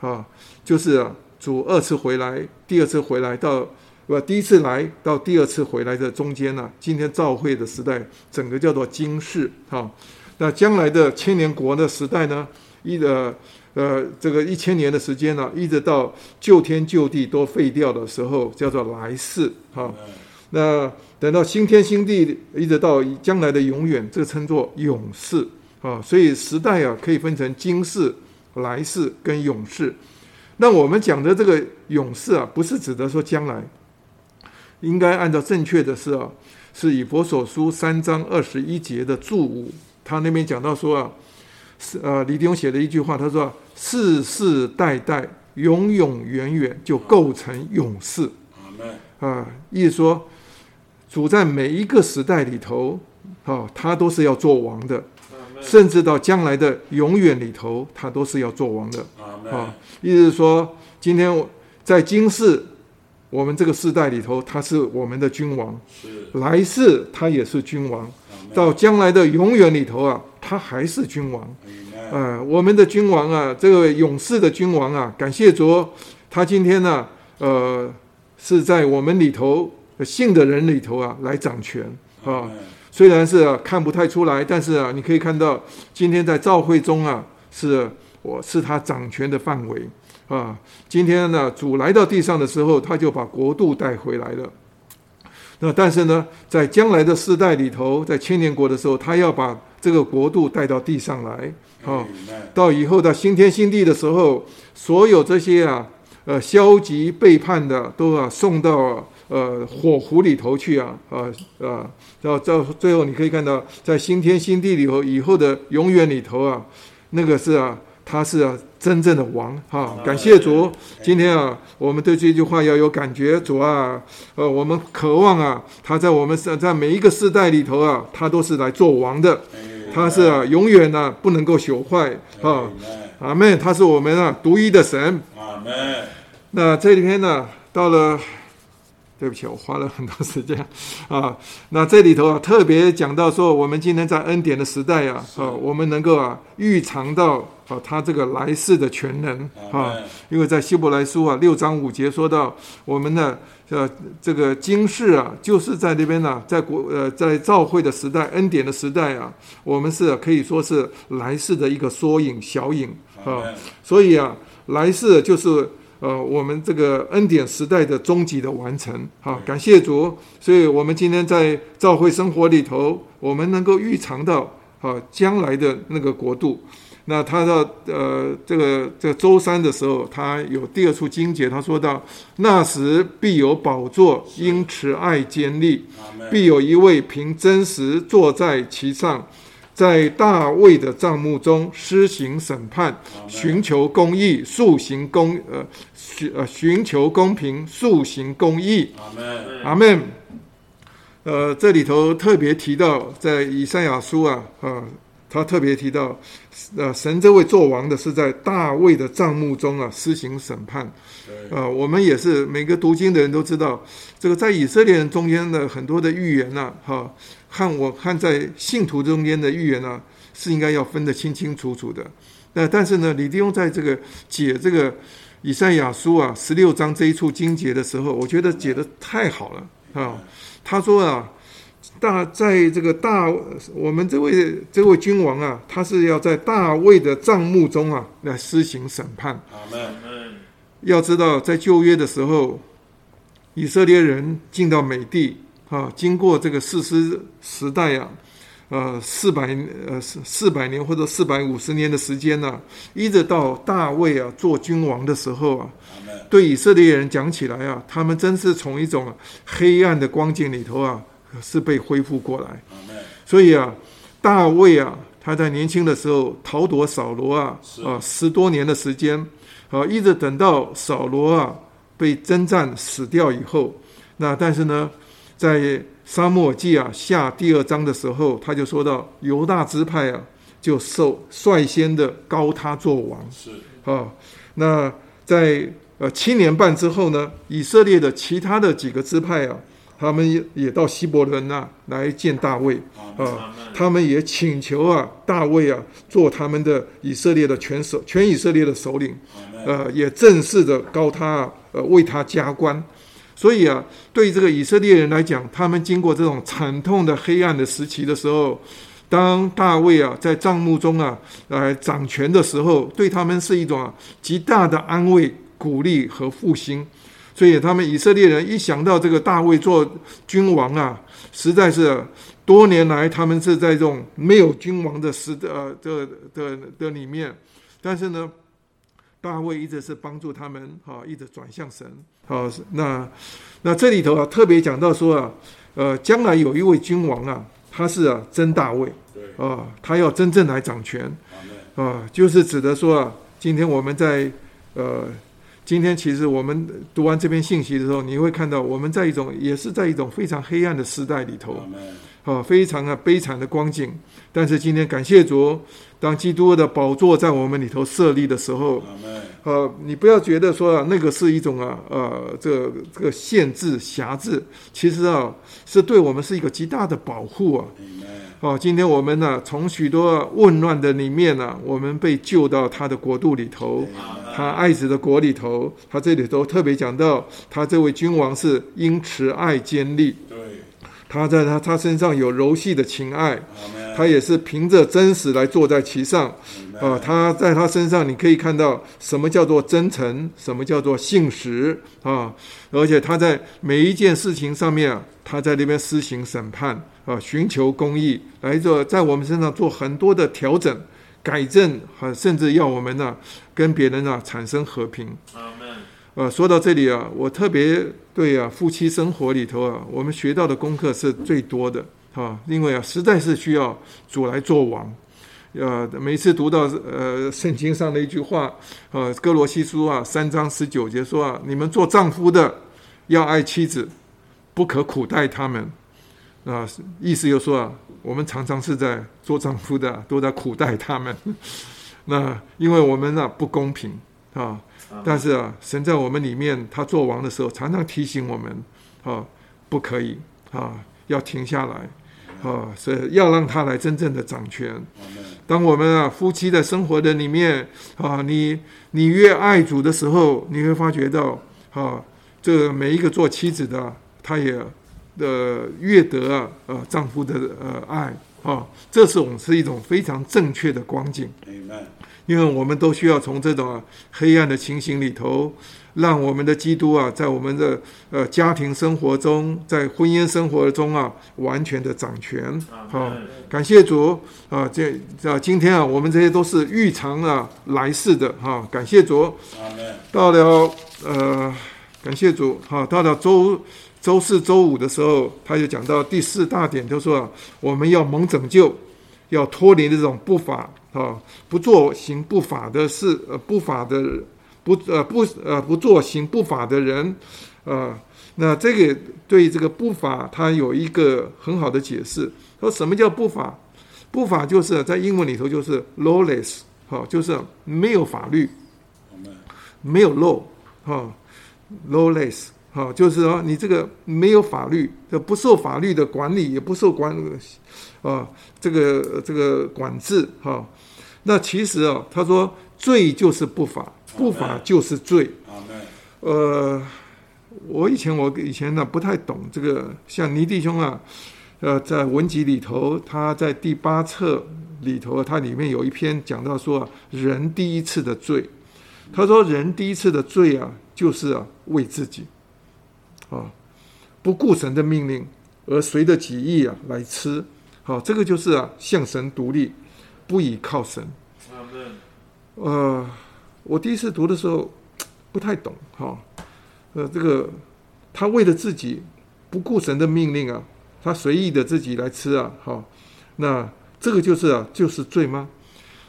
啊，就是啊主二次回来，第二次回来到不第一次来到第二次回来的中间呢、今天召会的时代，整个叫做今世哈、那将来的千年国的时代呢，一的呃这个一千年的时间呢、一直到旧天旧地都废掉的时候，叫做来世哈、那等到新天新地，一直到将来的永远，这称作永世啊。所以时代啊，可以分成今世、来世跟永世。那我们讲的这个永世啊，不是指的说将来，应该按照正确的是啊，是以佛所书三章二十一节的注五，他那边讲到说啊，是呃李弟兄写的一句话，他说世世代代、永永远远就构成永世。啊，意思说，主在每一个时代里头，啊，他都是要做王的，甚至到将来的永远里头，他都是要做王的。啊，意思是说，今天我在今世我们这个世代里头，他是我们的君王；是。来世他也是君王；到将来的永远里头啊，他还是君王。阿门。啊，我们的君王啊，这个勇士的君王啊，感谢主，他今天呢，呃，是在我们里头信的人里头啊来掌权啊。虽然是、啊、看不太出来，但是啊，你可以看到今天在召会中啊，是我是他掌权的范围啊。今天呢，主来到地上的时候，他就把国度带回来了。那但是呢，在将来的世代里头，在千年国的时候，他要把这个国度带到地上来啊。到以后的新天新地的时候，所有这些啊，呃，消极背叛的，都啊送到呃火湖里头去啊，啊啊，到到最后你可以看到，在新天新地里头，以后的永远里头啊，那个是啊，他是啊真正的王哈、感谢主，今天啊，我们对这句话要有感觉，主啊，呃，我们渴望啊，他在我们在在每一个世代里头啊，他都是来做王的。他是啊，永远呢、不能够朽坏啊，阿门。他是我们啊独一的神。阿门。那这里天呢，到了，对不起，我花了很多时间啊。那这里头啊，特别讲到说，我们今天在恩典的时代啊，啊，我们能够啊预尝到啊他这个来世的全能啊，因为在希伯来书啊六章五节说到，我们呢呃这个今世啊，就是在那边呢、在国呃在召会的时代、恩典的时代啊，我们是可以说是来世的一个缩影、小影啊。所以啊，来世就是呃我们这个恩典时代的终极的完成。好、感谢主。所以我们今天在教会生活里头，我们能够预尝到啊将来的那个国度。那他到呃这个这个周三的时候，他有第二处经节，他说到那时必有宝座，因慈爱坚立，必有一位凭真实坐在其上，在大卫的帐幕中施行审判，寻求公义，速行公呃寻呃寻求公平，速行公义。阿门。阿门。呃，这里头特别提到，在以赛亚书啊啊他特别提到，呃，神这位做王的是在大卫的帐幕中啊施行审判。对，啊，我们也是每个读经的人都知道，这个在以色列人中间的很多的预言呐、哈、和我看在信徒中间的预言呢、是应该要分得清清楚楚的。那但是呢，李弟兄在这个解这个以赛亚书啊十六章这一处经节的时候，我觉得解的太好了啊。他说啊，大在这个大我们这位这位君王啊，他是要在大卫的帐幕中啊来施行审判。阿门，嗯，要知道，在旧约的时候，以色列人进到美地啊，经过这个士师时代啊，呃，四百呃四四百年或者四百五十年的时间呢、一直到大卫啊做君王的时候啊，对以色列人讲起来啊，他们真是从一种黑暗的光景里头啊，是被恢复过来。所以啊，大卫啊，他在年轻的时候逃躲扫罗啊，啊，十多年的时间，啊，一直等到扫罗啊被征战死掉以后，那但是呢，在沙漠耳记啊下第二章的时候，他就说到犹大支派啊，就受率先的高他做王是，啊，那在呃七年半之后呢，以色列的其他的几个支派啊，他们也也到希伯伦那来见大卫。啊，他们也请求啊，大卫啊，做他们的以色列的全首全以色列的首领，呃，也正式的高他啊，呃，为他加官。所以啊，对这个以色列人来讲，他们经过这种惨痛的黑暗的时期的时候，当大卫啊在帐幕中啊来掌权的时候，对他们是一种极大的安慰、鼓励和复兴。所以他们以色列人一想到这个大卫做君王啊，实在是多年来他们是在这种没有君王的时呃的的的里面，但是呢，大卫一直是帮助他们啊，一直转向神啊。那那这里头啊，特别讲到说啊，呃，将来有一位君王啊，他是啊真大卫对，啊，他要真正来掌权。啊，就是指的说啊，今天我们在呃，今天其实我们读完这篇信息的时候，你会看到我们在一种也是在一种非常黑暗的时代里头，啊，非常啊悲惨的光景。但是今天感谢主，当基督的宝座在我们里头设立的时候，呃，你不要觉得说啊，那个是一种啊，呃，这个这个限制辖制，其实啊，是对我们是一个极大的保护啊。哦，今天我们呢，从许多混乱的里面呢，我们被救到他的国度里头，他爱子的国里头。他这里头特别讲到，他这位君王是因慈爱坚立，对，他在他他身上有柔细的情爱，他也是凭着真实来坐在其上。啊，他在他身上你可以看到什么叫做真诚，什么叫做信实啊！而且他在每一件事情上面啊，他在那边施行审判啊，寻求公义，来做在我们身上做很多的调整、改正，啊，甚至要我们呢、跟别人啊产生和平。呃，说到这里啊，我特别对啊夫妻生活里头啊，我们学到的功课是最多的啊，因为啊实在是需要主来做王。呃，每次读到呃圣经上的一句话，呃哥罗西书啊三章十九节说啊，你们做丈夫的要爱妻子，不可苦待他们。啊、意思就说啊，我们常常是在做丈夫的都在苦待他们。那因为我们呢、不公平啊，但是啊，神在我们里面，他做王的时候，常常提醒我们，啊，不可以啊，要停下来，啊，是要让他来真正的掌权。当我们啊夫妻的生活的里面啊，你你越爱主的时候，你会发觉到啊，这个每一个做妻子的，她也呃越得啊呃丈夫的呃爱啊，这种是一种非常正确的光景。因为我们都需要从这种、啊、黑暗的情形里头，让我们的基督啊，在我们的呃家庭生活中，在婚姻生活中啊，完全的掌权。好、感谢主啊！这啊，今天啊，我们这些都是预尝啊来世的哈、感谢主。到了呃，感谢主哈、到了周周四周五的时候，他就讲到第四大点，就说啊，我们要蒙拯救，要脱离这种不法啊，不做行不法的事，呃，不法的不呃不呃不做行不法的人，啊，那这个对这个不法，它有一个很好的解释。说什么叫不法？不法就是在英文里头就是 lawless，哈、就是没有法律，没有 law，哈、lawless，哈、就是说你这个没有法律，这不受法律的管理，也不受管，啊、这个这个管制，哈、那其实啊，他说罪就是不法，不法就是罪。阿门，呃，我以前我以前呢不太懂这个，像倪弟兄啊，呃，在文集里头，他在第八册里头，他里面有一篇讲到说啊，人第一次的罪，他说人第一次的罪啊，就是啊为自己。啊，不顾神的命令，而随着己意啊来吃，好、这个就是啊向神独立，不倚靠神。阿门。呃，我第一次读的时候 不太懂哈、呃，这个他为了自己不顾神的命令啊，他随意的自己来吃啊，好、那这个就是啊，就是罪吗？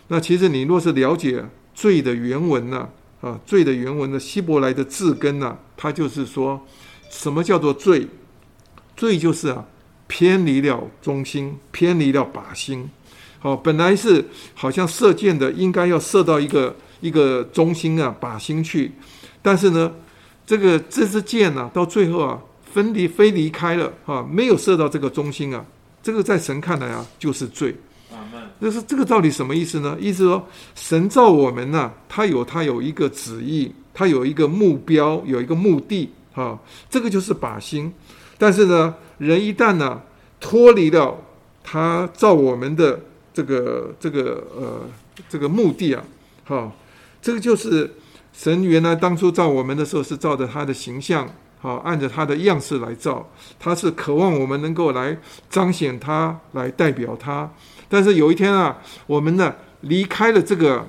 那其实你若是了解罪的原文呢、啊，罪的原文的希伯来的字根呢、它就是说什么叫做罪？罪就是啊，偏离了中心，偏离了靶心。好、本来是好像射箭的，应该要射到一个一个中心啊，靶心去，但是呢，这个这支箭呢、到最后啊，分离飞离开了啊，没有射到这个中心啊，这个在神看来啊，就是罪。阿门。那是这个到底什么意思呢？意思说，神造我们呢、他有他有一个旨意，他有一个目标，有一个目的，啊，这个就是靶心。但是呢，人一旦呢脱离了他造我们的这个这个呃这个目的啊，哈、这个就是神原来当初造我们的时候是照着他的形象，好、按着他的样式来造，他是渴望我们能够来彰显他，来代表他。但是有一天啊，我们呢离开了这个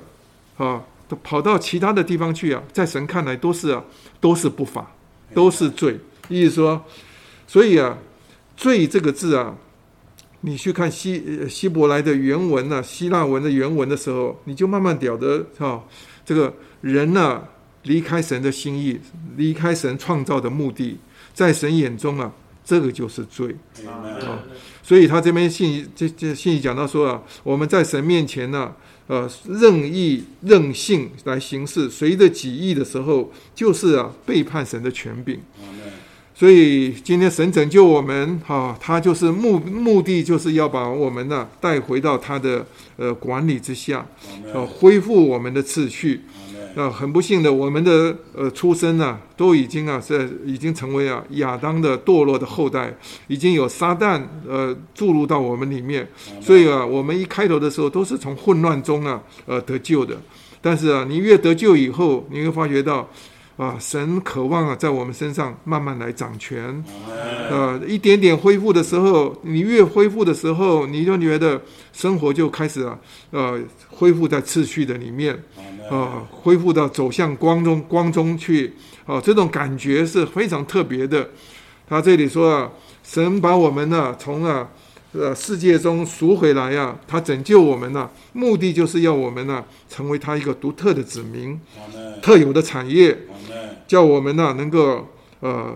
啊，跑到其他的地方去啊，在神看来都是啊，都是不法，都是罪。意思说，所以啊，罪这个字啊，你去看希呃希伯来的原文啊，希腊文的原文的时候，你就慢慢了得哈、这个人呢、离开神的心意，离开神创造的目的，在神眼中啊，这个就是罪。阿门，好所以他这边信这这信息讲到说啊，我们在神面前呢、呃，任意任性来行事，随着己意的时候，就是啊背叛神的权柄。所以今天神拯救我们，哈、他就是目目的就是要把我们呢、带回到他的呃管理之下，阿呃，门，恢复我们的秩序。那很不幸的，我们的呃出生呢，都已经啊是已经成为啊亚当的堕落的后代，已经有撒旦呃注入到我们里面，所以啊，我们一开头的时候都是从混乱中啊呃得救的。但是啊，你越得救以后，你会发觉到啊，神渴望啊在我们身上慢慢来掌权。阿门，呃，一点点恢复的时候，你越恢复的时候，你就觉得生活就开始啊，呃，恢复在秩序的里面。啊，恢复到走向光中光中去啊，这种感觉是非常特别的。他这里说啊，神把我们呢、从啊呃世界中赎回来呀、他拯救我们呢、目的就是要我们呢、成为他一个独特的子民，特有的产业，叫我们呢、能够呃。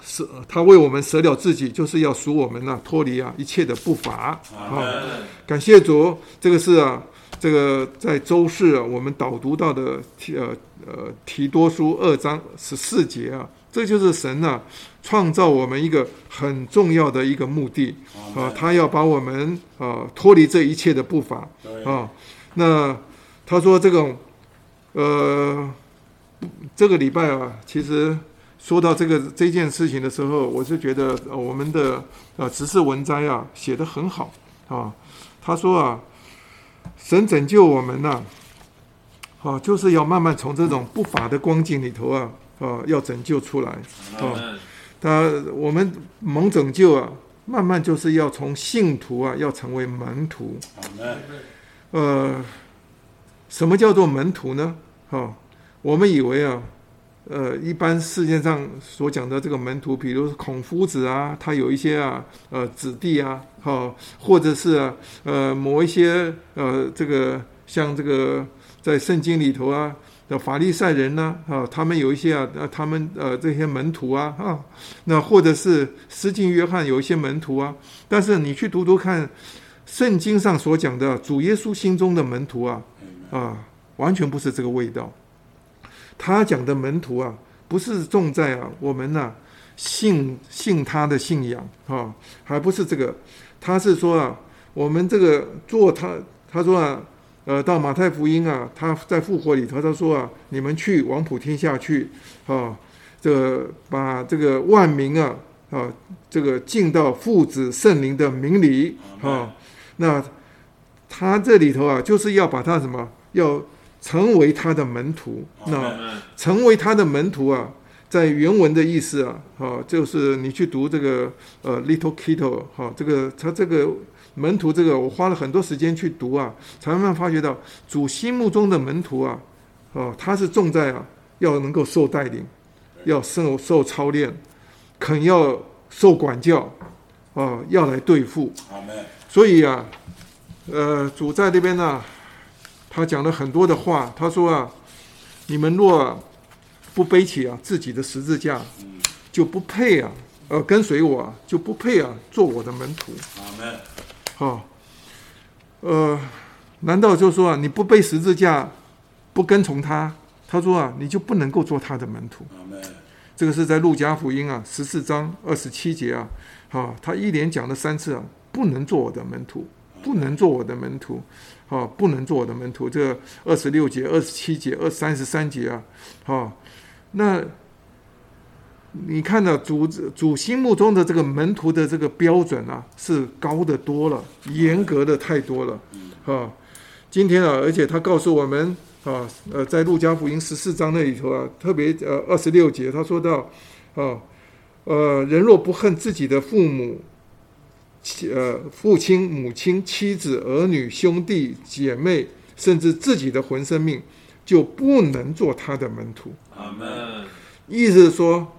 舍他为我们舍了自己，就是要赎我们呢、脱离啊一切的不法啊。感谢主，这个是啊，这个在周四啊，我们导读到的提呃呃提多书二章十四节啊，这就是神啊创造我们一个很重要的一个目的啊，他要把我们啊脱离这一切的不法，啊。那他说这种呃不这个礼拜啊，其实。说到这个这件事情的时候，我是觉得、呃、我们的呃执事文摘啊写得很好啊。他说啊，神拯救我们呐、啊，就是要慢慢从这种不法的光景里头啊，啊，要拯救出来。阿门。他我们蒙拯救啊，慢慢就是要从信徒啊，要成为门徒。呃，什么叫做门徒呢？哈、我们以为啊，呃，一般世界上所讲的这个门徒，比如孔夫子啊，他有一些啊，呃，子弟啊，哈、或者是啊，呃，某一些呃，这个像这个在圣经里头啊的法利赛人呢、啊，他们有一些啊，他们呃这些门徒啊，啊，那或者是施浸约翰有一些门徒啊，但是你去读读看。圣经上所讲的主耶稣心中的门徒啊啊，完全不是这个味道。他讲的门徒啊，不是重在啊我们呐、信信他的信仰啊，还不是这个，他是说啊，我们这个做他，他说啊，呃，到马太福音啊，他在复活里头，他说啊，你们去往普天下去啊，这个把这个万民啊啊，这个进到父子圣灵的名里啊，那他这里头啊，就是要把他什么，要成为他的门徒，那。成为他的门徒啊，在原文的意思啊，哈、就是你去读这个呃 little kiddo 哈、这个他这个门徒这个，我花了很多时间去读啊，才慢慢发觉到主心目中的门徒啊，哦，他是重在啊，要能够受带领，要受受操练，肯要受管教，啊，要来对付。所以啊，呃，主在这边呢、他讲了很多的话。他说啊，你们若啊不背起啊自己的十字架，就不配啊，呃，跟随我啊，就不配啊做我的门徒。阿门。哦，呃，难道就说啊，你不背十字架，不跟从他？他说啊，你就不能够做他的门徒。这个是在路加福音啊十四章二十七节啊，啊，他一连讲了三次啊，不能做我的门徒，不能做我的门徒，啊，不能做我的门徒。这二十六节、二十七节、二三十三节啊，啊，那你看到主主心目中的这个门徒的这个标准啊，是高的多了，严格的太多了，啊，今天啊，而且他告诉我们。啊，呃，在路加福音十四章那里头啊，特别呃二十六节，他说到，啊，呃，人若不恨自己的父母、呃父亲、母亲、妻子、儿女、兄弟姐妹，甚至自己的魂生命，就不能做他的门徒。阿门。意思是说，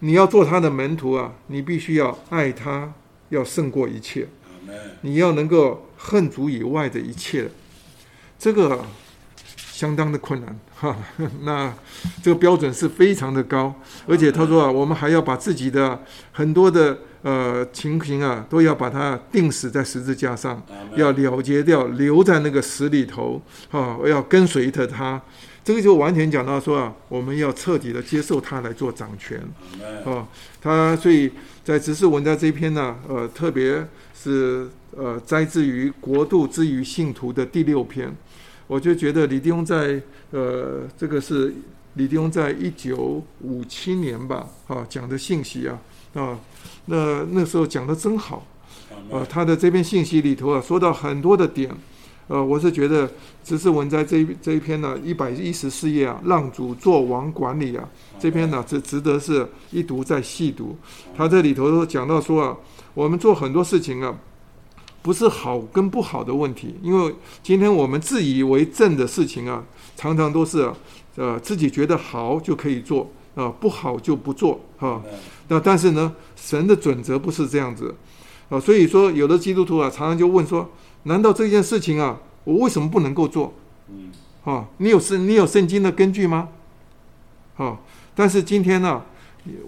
你要做他的门徒啊，你必须要爱他，要胜过一切。你要能够恨足以外的一切，这个啊相当的困难哈。那这个标准是非常的高，而且他说啊，我们还要把自己的很多的呃情形啊，都要把它定死在十字架上，要了结掉，留在那个死里头啊，要跟随着他。这个就完全讲到说啊，我们要彻底的接受他来做掌权。啊，他所以在执事文在这一篇呢，呃，特别是呃摘自于《国度之于信徒》的第六篇，我就觉得李弟兄在呃这个是李弟兄在一九五七年吧，啊讲的信息啊啊，那那时候讲的真好，啊，他的这篇信息里头啊，说到很多的点，呃，我是觉得知识文摘这一这一篇呢，一百一十四页啊，让主做王管理啊，这篇呢，值值得是一读再细读。他这里头都讲到说啊，我们做很多事情啊，不是好跟不好的问题，因为今天我们自以为正的事情啊，常常都是啊呃自己觉得好就可以做啊、不好就不做啊。那但是呢，神的准则不是这样子啊，所以说有的基督徒啊，常常就问说：难道这件事情啊，我为什么不能够做？嗯。啊，你有圣你有圣经的根据吗？啊，但是今天呢、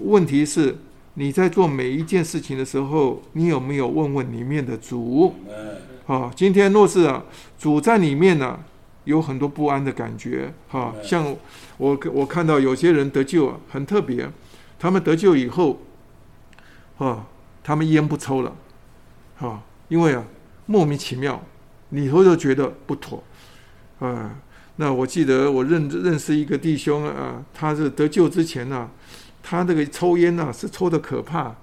问题是你在做每一件事情的时候，你有没有问问里面的主？啊，今天若是啊，主在里面呢、有很多不安的感觉，哈、对像我我看到有些人得救啊，很特别，他们得救以后，啊，他们烟不抽了，啊，因为啊，莫名其妙，里头就觉得不妥，啊，那我记得我认认识一个弟兄啊，他是得救之前呢、他这个抽烟呢、是抽的可怕，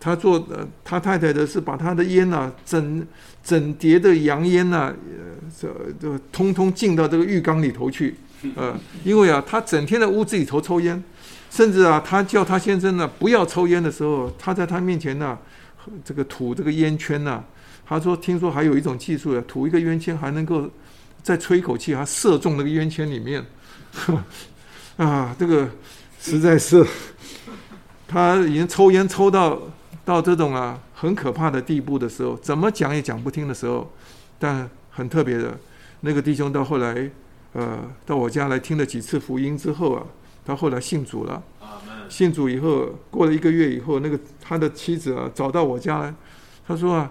他做呃，他太太的是把他的烟呐、整整叠的洋烟呐、呃，这这通通进到这个浴缸里头去，呃，因为啊，他整天在屋子里头抽烟，甚至啊，他叫他先生呢不要抽烟的时候，他在他面前呢，这个吐这个烟圈呐、他说听说还有一种技术啊，吐一个烟圈还能够再吹一口气，还射中那个烟圈里面，啊，这个实在是他已经抽烟抽到到这种啊很可怕的地步的时候，怎么讲也讲不听的时候，但很特别的，那个弟兄到后来，呃，到我家来听了几次福音之后啊，他后来信主了。信主以后，过了一个月以后，那个他的妻子啊找到我家来，他说啊，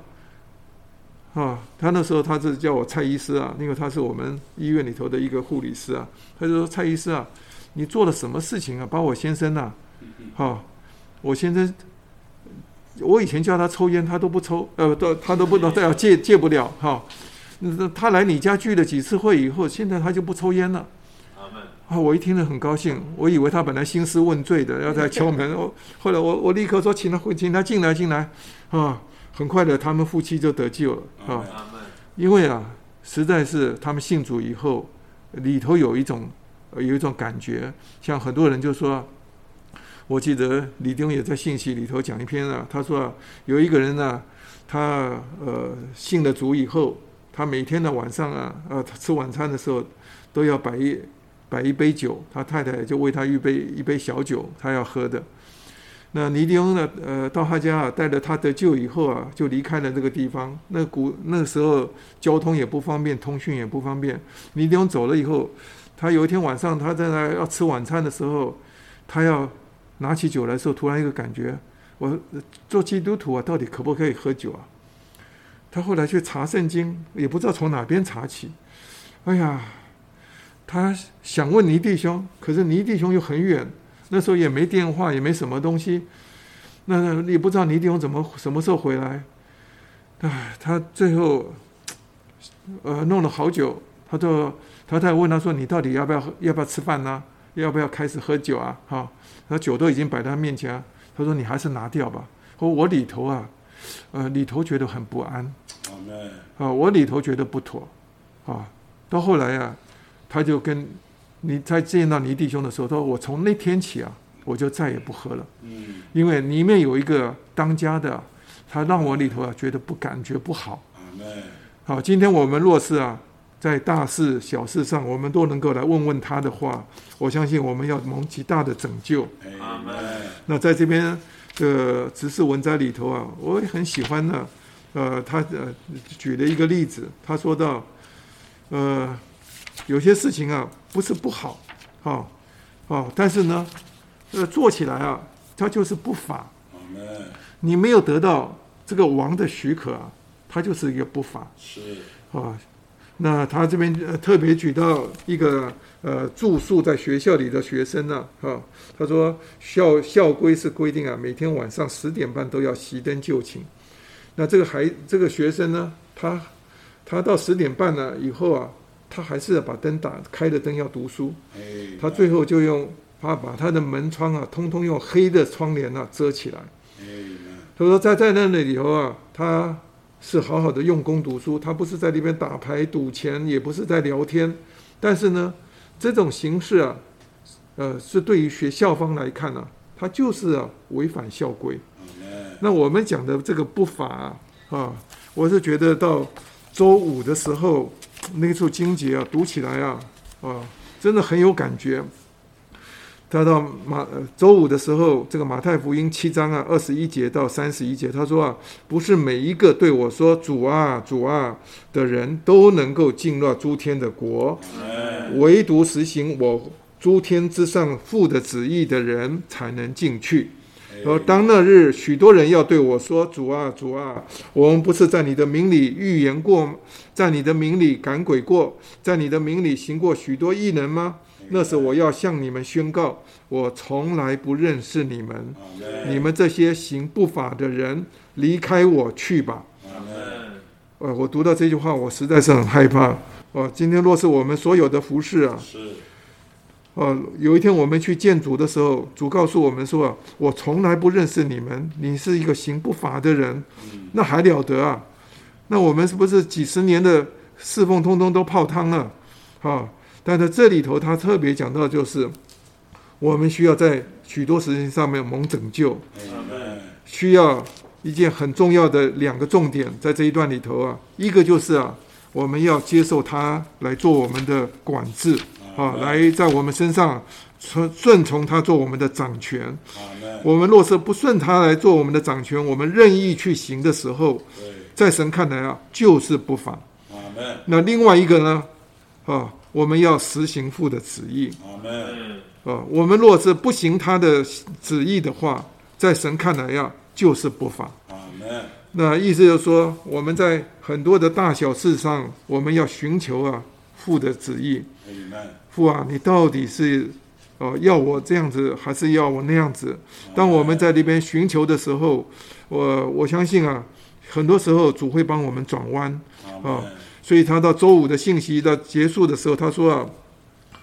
啊，他那时候他是叫我蔡医师啊，因为他是我们医院里头的一个护理师啊，他就说蔡医师啊，你做了什么事情啊，把我先生呐、哈、我先生，我以前叫他抽烟，他都不抽，呃，都他都不能再要戒戒不了哈。那他来你家聚了几次会以后，现在他就不抽烟了。啊，我一听了很高兴，我以为他本来兴师问罪的，要在 敲门。我后来我我立刻说，请他请他进来进来，啊，很快的他们夫妻就得救了啊。因为啊，实在是他们信主以后，里头有一种呃有一种感觉，像很多人就说，我记得李丁也在信息里头讲一篇啊，他说啊，有一个人呢、他呃信了主以后，他每天的晚上啊，呃他吃晚餐的时候都要摆一摆一杯酒，他太太就为他预备一杯小酒，他要喝的。那尼迪翁呢？呃，到他家啊，带着他得救以后啊，就离开了这个地方。那古那时候交通也不方便，通讯也不方便。尼迪翁走了以后，他有一天晚上，他在那要吃晚餐的时候，他要拿起酒来的时候，突然一个感觉，我做基督徒啊，到底可不可以喝酒啊？他后来去查圣经，也不知道从哪边查起。哎呀，他想问尼弟兄，可是尼弟兄又很远。那时候也没电话，也没什么东西，那也不知道倪弟兄怎么什么时候回来。唉，他最后呃弄了好久，他就他太太问他说：“你到底要不要要不要吃饭呢、要不要开始喝酒啊？”哈，他酒都已经摆在他面前啊，他说：“你还是拿掉吧。”我我里头啊，呃里头觉得很不安。啊，我里头觉得不妥啊。到后来啊，他就跟你在见到你弟兄的时候，他说：“我从那天起啊，我就再也不喝了，嗯，因为里面有一个当家的，他让我里头啊觉得不感觉不好。阿门。好，今天我们若是啊，在大事小事上，我们都能够来问问他的话，我相信我们要蒙极大的拯救。阿门。那在这边这个执事文摘里头啊，我也很喜欢呢。呃，他呃举了一个例子，他说到，呃，有些事情啊不是不好，哦哦，但是呢，呃，做起来啊，它就是不法。阿门。你没有得到这个王的许可啊，它就是一个不法。是。啊，那他这边呃特别举到一个呃住宿在学校里的学生呢、啊，他说校校规是规定啊，每天晚上十点半都要熄灯就寝。那这个孩这个学生呢，他他到十点半了以后啊，他还是把灯打开的灯要读书，哎。他最后就用他把他的门窗啊，通通用黑的窗帘啊遮起来。哎。他说在在那里头啊，他是好好的用功读书，他不是在那边打牌赌钱，也不是在聊天。但是呢，这种形式啊，呃，是对于学校方来看呢、啊，它就是啊违反校规。那我们讲的这个不法啊，啊，我是觉得到周五的时候，那处经节啊，读起来啊，啊，真的很有感觉。他到马呃周五的时候，这个马太福音七章啊，二十一节到三十一节，他说啊，不是每一个对我说主啊主啊的人都能够进入诸天的国，唯独实行我诸天之上父的旨意的人才能进去。而当那日，许多人要对我说：“主啊，主啊，我们不是在你的名里预言过，在你的名里赶鬼过，在你的名里行过许多异能吗？”那时我要向你们宣告，我从来不认识你们，你们这些行不法的人，离开我去吧。呃，我读到这句话，我实在是很害怕。哦、今天若是我们所有的服饰啊，是。哦，有一天我们去见主的时候，主告诉我们说啊：“我从来不认识你们，你是一个行不法的人。”那还了得啊！那我们是不是几十年的侍奉，通通都泡汤了？啊！但在这里头，他特别讲到，就是我们需要在许多事情上面蒙拯救，需要一件很重要的两个重点，在这一段里头啊，一个就是啊，我们要接受他来做我们的管制。啊，来在我们身上顺顺从他做我们的掌权。我们若是不顺他来做我们的掌权，我们任意去行的时候，在神看来啊，就是不法。那另外一个呢，啊，我们要实行父的旨意。啊，我们若是不行他的旨意的话，在神看来呀、就是不法。那意思就是说，我们在很多的大小事上，我们要寻求啊父的旨意。父啊，你到底是呃要我这样子，还是要我那样子？当我们在那边寻求的时候，我我相信啊，很多时候主会帮我们转弯。Amen. 所以他到周五的信息到结束的时候，他说啊，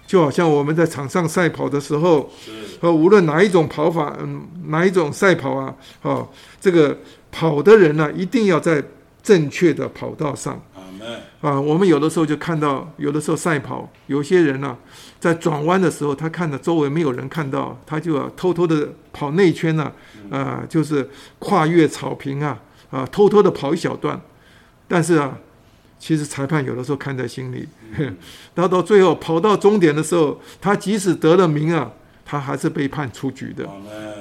就好像我们在场上赛跑的时候，是呃，无论哪一种跑法，嗯，哪一种赛跑啊，哦，这个跑的人呢、一定要在正确的跑道上。啊，我们有的时候就看到，有的时候赛跑，有些人呢、在转弯的时候，他看到周围没有人看到，他就要偷偷的跑内圈呢、啊，就是跨越草坪啊，啊，偷偷的跑一小段，但是啊，其实裁判有的时候看在心里，然后到最后跑到终点的时候，他即使得了名啊，他还是被判出局的。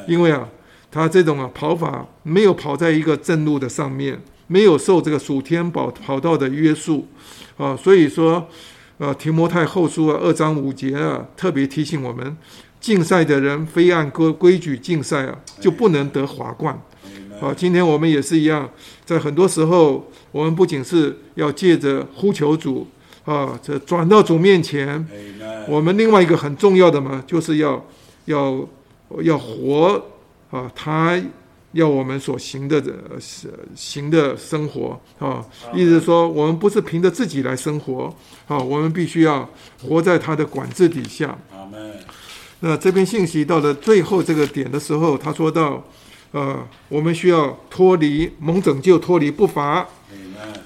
因为啊，他这种啊跑法没有跑在一个正路的上面，没有受这个属天跑跑道的约束啊，所以说，呃，提摩太后书啊二章五节啊，特别提醒我们，竞赛的人非按规规矩竞赛啊，就不能得华冠。啊，今天我们也是一样，在很多时候，我们不仅是要借着呼求主啊，这转到主面前，我们另外一个很重要的嘛，就是要要要活啊，他要我们所行的呃是行的生活啊，意思是说，我们不是凭着自己来生活啊，我们必须要活在他的管制底下。那这篇信息到了最后这个点的时候，他说到，呃，我们需要脱离蒙拯救，脱离不法。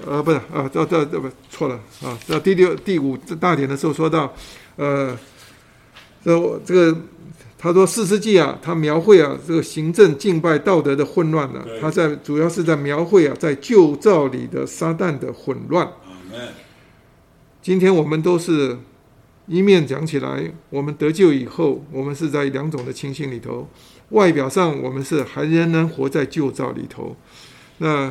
呃，不是啊，这这这不错了啊，这第六第五大点的时候说到，呃，这我这个他说四世纪啊，他描绘啊这个行政敬拜道德的混乱呢、对他在主要是在描绘啊在旧造里的撒旦的混乱。今天我们都是一面讲起来，我们得救以后，我们是在两种的情形里头，外表上我们是还仍然活在旧照里头，那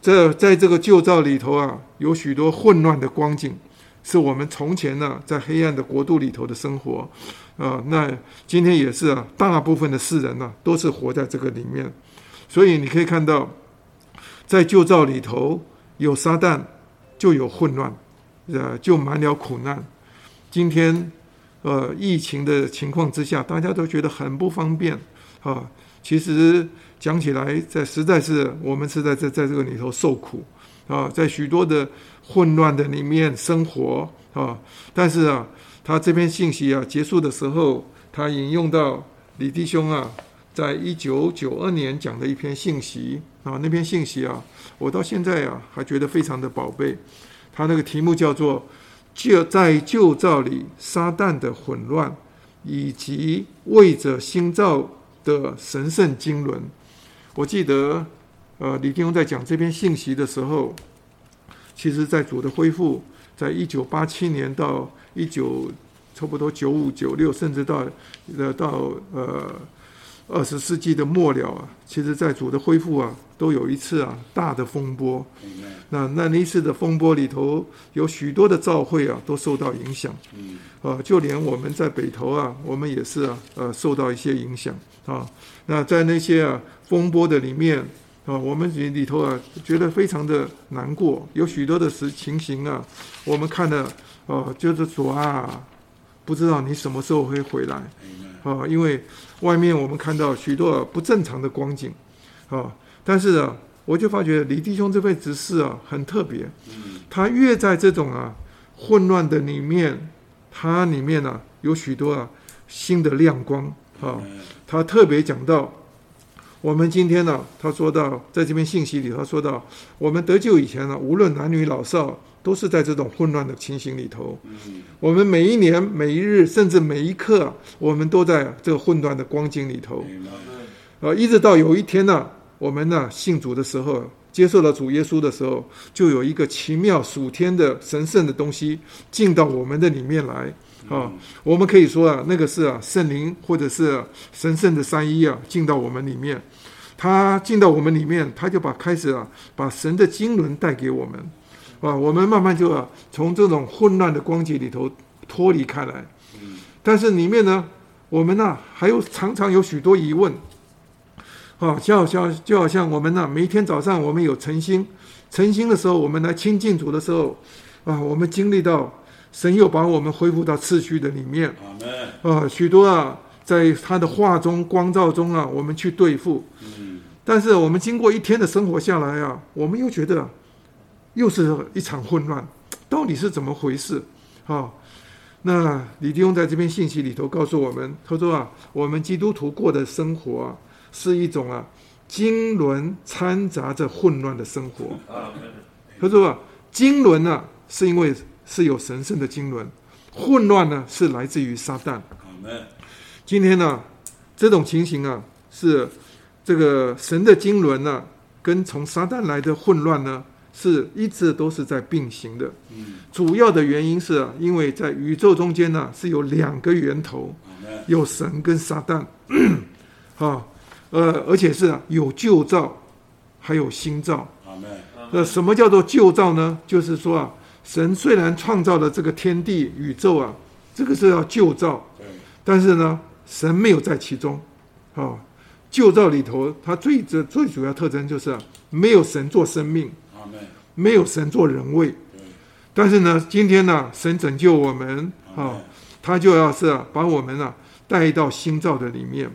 这在这个旧照里头啊，有许多混乱的光景，是我们从前呢、在黑暗的国度里头的生活啊、那今天也是啊，大部分的世人呢、都是活在这个里面，所以你可以看到，在旧照里头有撒旦，就有混乱。呃，就满了苦难。今天，呃，疫情的情况之下，大家都觉得很不方便啊。其实讲起来，在实在是我们是在在在这个里头受苦啊，在许多的混乱的里面生活啊。但是啊，他这篇信息啊结束的时候，他引用到李弟兄啊，在一九九二年讲的一篇信息啊，那篇信息啊，我到现在啊还觉得非常的宝贝。他那个题目叫做“就在旧造里撒旦的混乱，以及为着新造的神圣经纶”。我记得，呃，李弟兄在讲这篇信息的时候，其实在主的恢复，在一九八七年到一九差不多九五九六，甚至到呃到呃二十世纪的末了啊，其实在主的恢复啊，都有一次啊大的风波。那那一次的风波里头，有许多的教会啊都受到影响，嗯啊，就连我们在北投啊，我们也是啊，呃，受到一些影响啊。那在那些啊风波的里面啊，我们里里头啊，觉得非常的难过，有许多的时情形啊，我们看了啊，就是说啊，不知道你什么时候会回来。啊，因为外面我们看到许多不正常的光景，啊，但是啊，我就发觉李弟兄这份执事啊很特别，嗯他越在这种啊混乱的里面，他里面呢、有许多啊新的亮光啊，他特别讲到。我们今天呢、他说到，在这篇信息里，他说到，我们得救以前呢、无论男女老少，都是在这种混乱的情形里头。嗯我们每一年、每一日，甚至每一刻啊，我们都在这个混乱的光景里头。Amen. 呃，一直到有一天呢、我们呢信主的时候，接受了主耶稣的时候，就有一个奇妙属天的神圣的东西进到我们的里面来。啊，我们可以说啊，那个是啊圣灵或者是、啊、神圣的三一啊进到我们里面，他进到我们里面，他就把开始啊把神的经纶带给我们，啊，我们慢慢就啊从这种混乱的光景里头脱离开来。但是里面呢，我们呢、还有常常有许多疑问。啊，就好像就好像我们呢、每一天早上我们有晨星，晨星的时候，我们来亲近主的时候，啊，我们经历到神又把我们恢复到次序的里面。啊，许多啊，在他的话中光照中啊，我们去对付，嗯，但是我们经过一天的生活下来啊，我们又觉得又是一场混乱，到底是怎么回事？啊，那李弟兄在这篇信息里头告诉我们，他说啊，我们基督徒过的生活啊，是一种啊经纶掺杂着混乱的生活。他说啊，经纶呢、是因为是有神圣的经纶，混乱呢是来自于撒旦。今天呢，这种情形啊，是这个神的经纶呢，跟从撒旦来的混乱呢，是一直都是在并行的。嗯，主要的原因是啊，因为在宇宙中间呢，是有两个源头，有神跟撒旦，啊，呃，而且是啊有旧造，还有新造。阿门。那什么叫做旧造呢？就是说啊，神虽然创造了这个天地宇宙啊，这个是要旧造，但是呢，神没有在其中。啊，旧造里头，它最最最主要特征就是、啊、没有神做生命，阿门。没有神做人位。对，但是呢，今天呢，神拯救我们啊。他就要是啊，把我们啊带到新造的里面。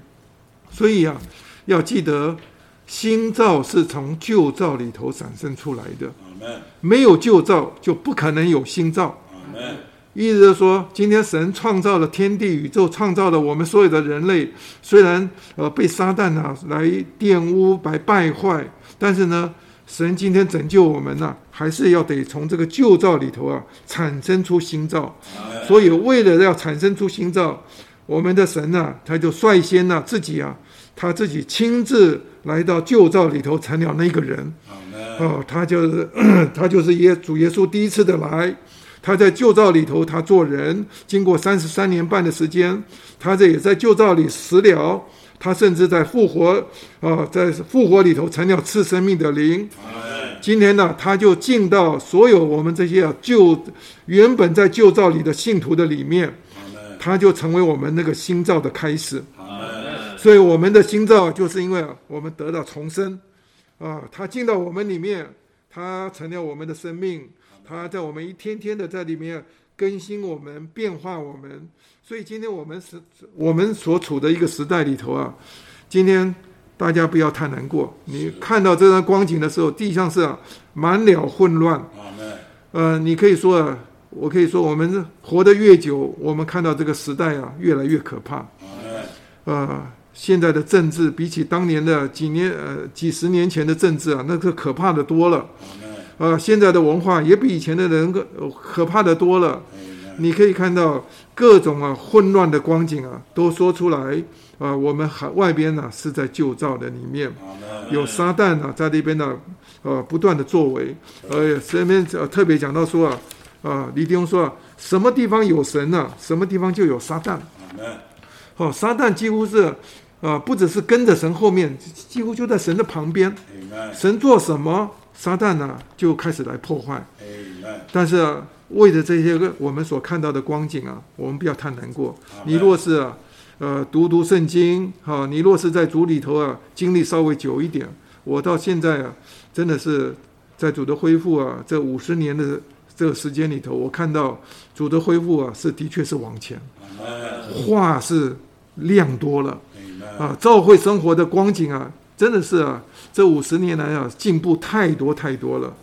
所以啊，要记得，新造是从旧造里头产生出来的。没有旧造，就不可能有新造。意思是说，今天神创造了天地宇宙，创造了我们所有的人类，虽然呃被撒旦啊来玷污、来败坏，但是呢，神今天拯救我们呐、还是要得从这个旧造里头啊产生出新造。所以为了要产生出新造，我们的神呢、他就率先呢、自己啊，他自己亲自来到旧造里头成了那个人。哦，他就是 他就是耶主耶稣第一次的来，他在旧造里头他做人，经过三十三年半的时间，他这也在旧造里死了，他甚至在复活啊、在复活里头成了赐生命的灵。今天呢，他就进到所有我们这些啊旧原本在旧造里的信徒的里面，他就成为我们那个新造的开始。所以我们的心造就是因为啊我们得到重生，啊，他进到我们里面，他成了我们的生命，他在我们一天天的在里面更新我们、变化我们。所以今天我们是我们所处的一个时代里头啊，今天大家不要太难过。你看到这张光景的时候，地上是啊满了混乱。呃，你可以说啊，我可以说，我们活得越久，我们看到这个时代啊越来越可怕。呃，现在的政治比起当年的几年呃几十年前的政治啊，那是可怕的多了。呃，现在的文化也比以前的人可呃可怕的多了。你可以看到各种啊混乱的光景啊，都说出来。啊、我们海外边呢、是在旧造的里面，有撒旦啊在那边呢，呃，不断的作为。呃，这边呃特别讲到说啊，啊、李弟兄说啊，什么地方有神呢、什么地方就有撒旦。好。哦，撒旦几乎是，啊，不只是跟着神后面，几乎就在神的旁边。神做什么，撒旦呢、就开始来破坏。但是、啊、为了这些个我们所看到的光景啊，我们不要太难过。你若是啊，呃，读读圣经，哈、你若是在主里头啊，经历稍微久一点，我到现在啊，真的是在主的恢复啊，这五十年的这个时间里头，我看到主的恢复啊，是的确是往前，话是亮多了。啊，教会生活的光景啊，真的是啊，这五十年来啊，进步太多太多了。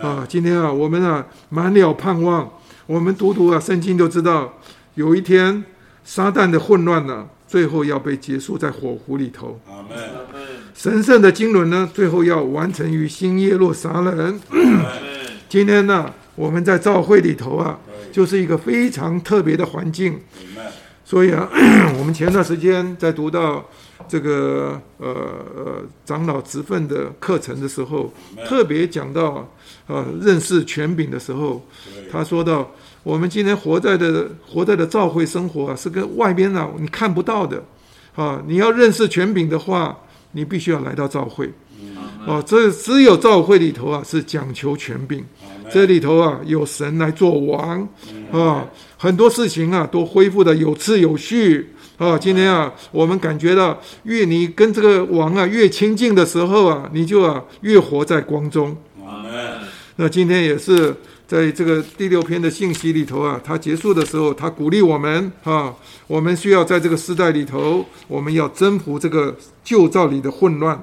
啊！今天啊，我们啊满了盼望，我们读读啊圣经就知道，有一天撒旦的混乱呢、最后要被结束在火湖里头。阿门。神圣的经纶呢，最后要完成于新耶路撒冷。阿门。今天呢，我们在教会里头啊，就是一个非常特别的环境。所以啊，我们前段时间在读到这个呃呃长老职分的课程的时候，特别讲到呃认识权柄的时候，他说到我们今天活在的活在的教会生活啊，是跟外边啊你看不到的。啊。你要认识权柄的话，你必须要来到教会。哦。这只有教会里头啊是讲求权柄，这里头啊有神来做王。啊，很多事情啊都恢复的有次有序啊，今天啊，我们感觉到越你跟这个王啊越亲近的时候啊，你就啊越活在光中。那今天也是在这个第六篇的信息里头啊，他结束的时候，他鼓励我们啊，我们需要在这个时代里头，我们要征服这个旧造里的混乱，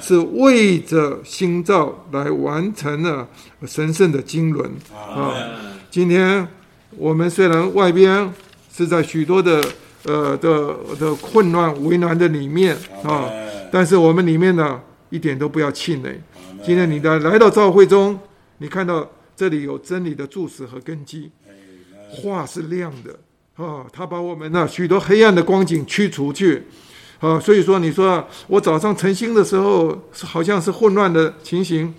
是为着新造来完成了神圣的经纶啊。今天我们虽然外边是在许多的呃的的混乱为难的里面啊，但是我们里面呢一点都不要气馁。今天你的来到教会中，你看到这里有真理的注释和根基，话是亮的啊，他把我们那许多黑暗的光景驱除去啊，所以说你说啊我早上晨兴的时候是好像是混乱的情形，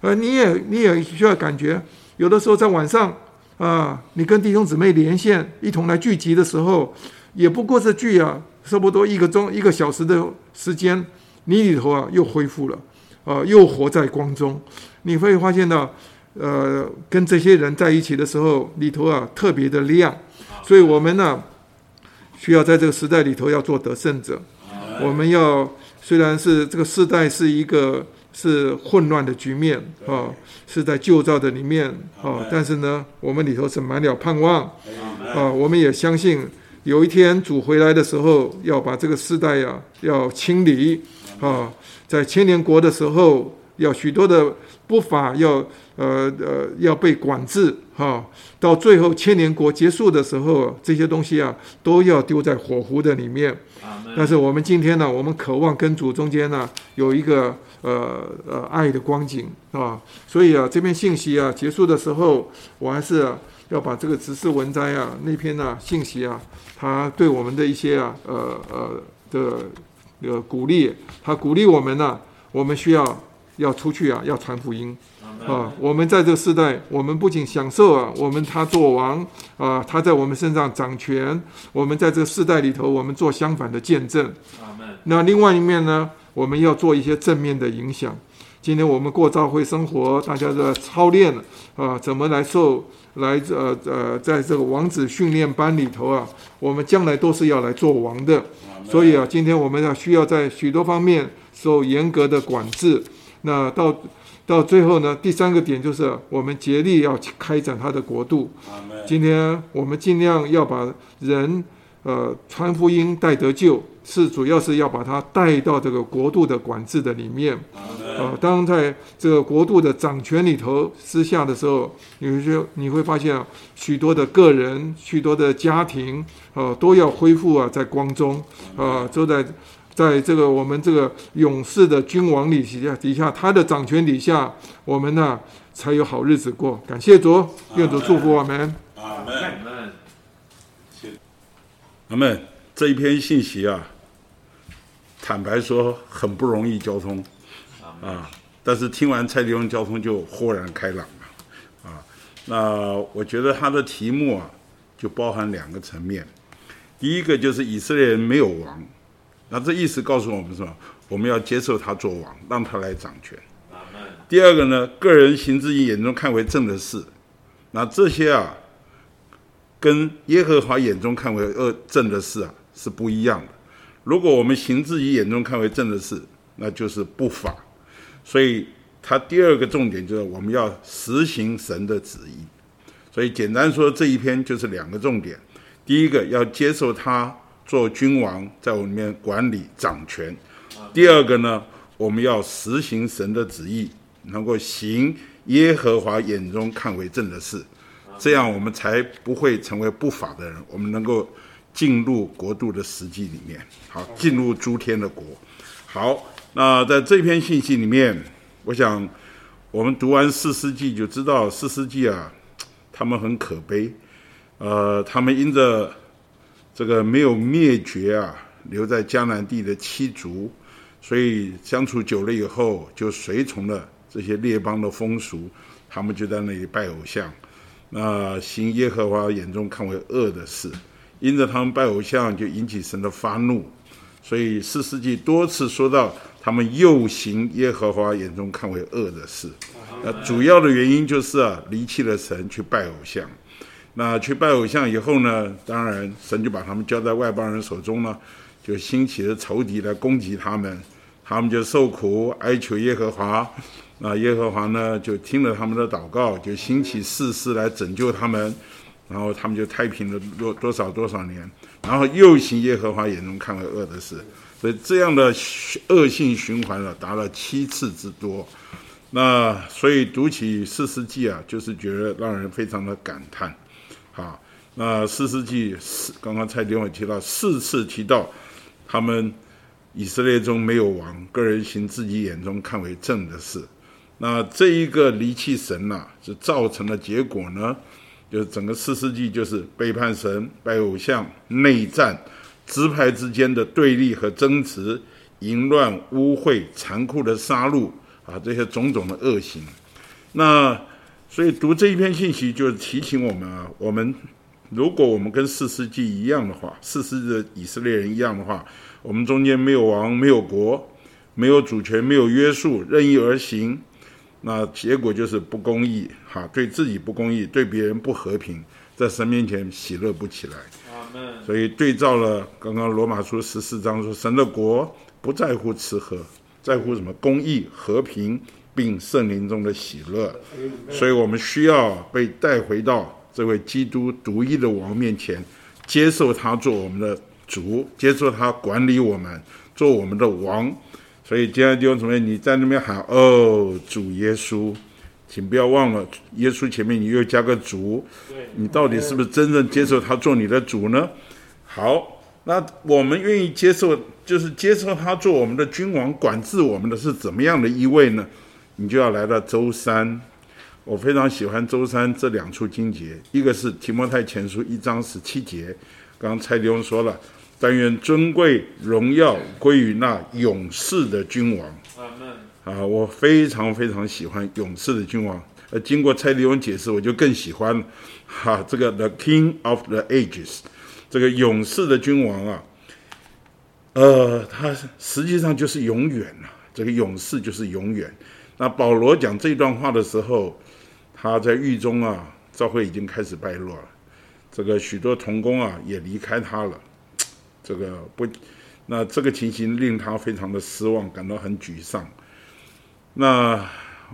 呃，你也你也需要感觉，有的时候在晚上啊，你跟弟兄姊妹连线一同来聚集的时候，也不过是聚啊，差不多一个钟一个小时的时间，你里头啊又恢复了。啊，又活在光中，你会发现到，呃，跟这些人在一起的时候，里头啊特别的亮，所以我们呢，需要在这个时代里头要做得胜者。我们要虽然是这个时代是一个是混乱的局面啊，是在旧造的里面啊，但是呢，我们里头是满了盼望。啊，我们也相信有一天主回来的时候，要把这个世代呀要清理啊。在千年国的时候，要许多的不法要呃呃要被管制哈，到最后千年国结束的时候，这些东西啊都要丢在火湖的里面。但是我们今天呢，我们渴望跟主中间呢有一个呃呃爱的光景啊，所以啊这篇信息啊结束的时候，我还是要把这个执事文摘啊那篇呢信息啊，他对我们的一些啊呃呃的。呃，鼓励他鼓励我们呢，我们需要要出去啊，要传福音啊。我们在这个时代，我们不仅享受啊，我们他做王啊，他在我们身上掌权。我们在这个世代里头，我们做相反的见证。那另外一面呢，我们要做一些正面的影响。今天我们过教会生活，大家的操练啊，怎么来受来呃呃，在这个王子训练班里头啊，我们将来都是要来做王的。所以啊，今天我们要需要在许多方面受严格的管制。那到到最后呢，第三个点就是我们竭力要开展他的国度。今天我们尽量要把人呃传福音带得救，是主要是要把他带到这个国度的管制的里面。啊，当在这个国度的掌权里头私下的时候，你就你会发现啊，许多的个人、许多的家庭，啊，都要恢复啊，在光中，啊，都在在这个我们这个勇士的君王底下底下，他的掌权底下，我们呢才有好日子过。感谢主，愿主祝福我们。阿门。阿门。阿门。这一篇信息啊，坦白说很不容易交通。啊！但是听完蔡弟兄交通就豁然开朗了，啊！那我觉得他的题目啊，就包含两个层面。第一个就是以色列人没有王，那这意思告诉我们什么？我们要接受他做王，让他来掌权。第二个呢，个人行自己眼中看为正的事，那这些啊，跟耶和华眼中看为恶正的事啊是不一样的。如果我们行自己眼中看为正的事，那就是不法。所以，他第二个重点就是我们要实行神的旨意。所以，简单说，这一篇就是两个重点：第一个，要接受他做君王，在我里面管理掌权；第二个呢，我们要实行神的旨意，能够行耶和华眼中看为正的事，这样我们才不会成为不法的人。我们能够进入国度的实际里面，好，进入诸天的国。好。那在这篇信息里面，我想我们读完四世纪就知道，四世纪啊，他们很可悲，呃，他们因着这个没有灭绝啊，留在江南地的七族，所以相处久了以后，就随从了这些列邦的风俗，他们就在那里拜偶像，那行耶和华眼中看为恶的事，因着他们拜偶像，就引起神的发怒，所以四世纪多次说到。他们又行耶和华眼中看为恶的事，那主要的原因就是啊，离弃了神去拜偶像。那去拜偶像以后呢，当然神就把他们交在外邦人手中了，就兴起了仇敌来攻击他们，他们就受苦哀求耶和华。那耶和华呢，就听了他们的祷告，就兴起士师来拯救他们，然后他们就太平了多多少多少年，然后又行耶和华眼中看为恶的事，所以这样的恶性循环了，达了七次之多。那所以读起四世纪啊，就是觉得让人非常的感叹。好，那四世纪四刚刚蔡丁伟提到四次提到他们以色列中没有王，个人行自己眼中看为正的事。那这一个离弃神呐，就造成的结果呢，就是整个四世纪就是背叛神、拜偶像、内战、支派之间的对立和争执、淫乱、污秽、残酷的杀戮啊，这些种种的恶行。那所以读这一篇信息，就是提醒我们啊，我们如果我们跟四世纪一样的话，四世纪的以色列人一样的话，我们中间没有王、没有国、没有主权、没有约束，任意而行。那结果就是不公义，哈，对自己不公义，对别人不和平，在神面前喜乐不起来。所以对照了刚刚罗马书十四章说，神的国不在乎吃喝，在乎什么？公义、和平，并圣灵中的喜乐。所以我们需要被带回到这位基督独一的王面前，接受他做我们的主，接受他管理我们，做我们的王。所以，今天弟兄姊妹，你在那边喊“哦，主耶稣”，请不要忘了，耶稣前面你又加个“主”，你到底是不是真正接受他做你的主呢？好，那我们愿意接受，就是接受他做我们的君王，管制我们的是怎么样的一位呢？你就要来到周三。我非常喜欢周三这两处经节，一个是提摩太前书一章十七节，刚刚蔡弟兄说了。但愿尊贵荣耀归于那勇士的君王。啊，我非常非常喜欢勇士的君王。呃，经过蔡立翁解释，我就更喜欢了。哈，这个 The King of the Ages，这个勇士的君王啊，呃，他实际上就是永远了。这个勇士就是永远。那保罗讲这段话的时候，他在狱中啊，教会已经开始败落了。这个许多童工啊，也离开他了。这个不，那这个情形令他非常的失望，感到很沮丧。那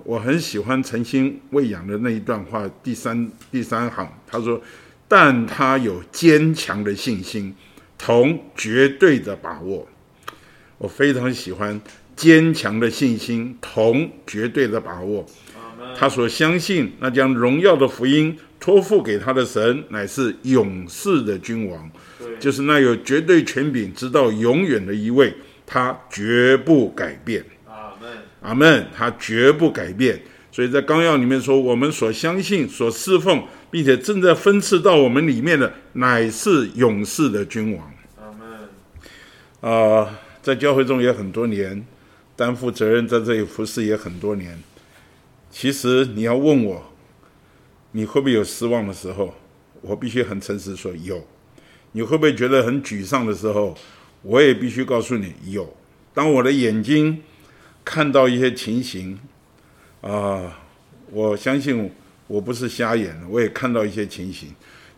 我很喜欢诚心喂养的那一段话，第三第三行，他说：“但他有坚强的信心，同绝对的把握。”我非常喜欢坚强的信心，同绝对的把握。他所相信那将荣耀的福音托付给他的神，乃是勇士的君王。就是那有绝对权柄、直到永远的一位，他绝不改变。阿门，阿门，他绝不改变。所以在纲要里面说，我们所相信、所侍奉，并且正在分赐到我们里面的，乃是勇士的君王。阿门。啊，在教会中也很多年，担负责任在这里服侍也很多年。其实你要问我，你会不会有失望的时候？我必须很诚实说，有。你会不会觉得很沮丧的时候？我也必须告诉你，有。当我的眼睛看到一些情形，啊，我相信我不是瞎眼，我也看到一些情形。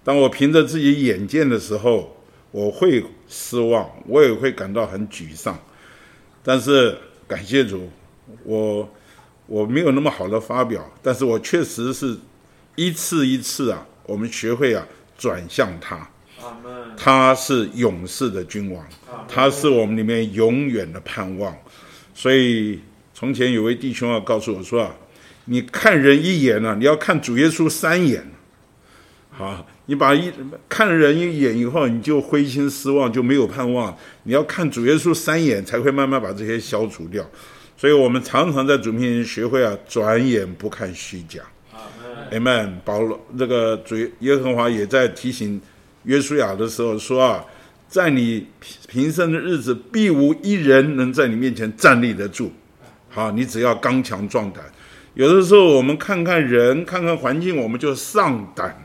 当我凭着自己眼见的时候，我会失望，我也会感到很沮丧。但是感谢主，我我没有那么好的发表，但是我确实是一次一次啊，我们学会啊转向他。他是勇士的君王，他是我们里面永远的盼望。所以从前有位弟兄啊告诉我说啊，你看人一眼呢，你要看主耶稣三眼。好，你把一看人一眼以后，你就灰心失望，就没有盼望。你要看主耶稣三眼，才会慢慢把这些消除掉。所以我们常常在主面前学会啊，转眼不看虚假。Amen。保罗这个主耶和华也在提醒。约书亚的时候说啊，在你平生的日子，必无一人能在你面前站立得住。好，你只要刚强壮胆。有的时候我们看看人，看看环境，我们就上胆，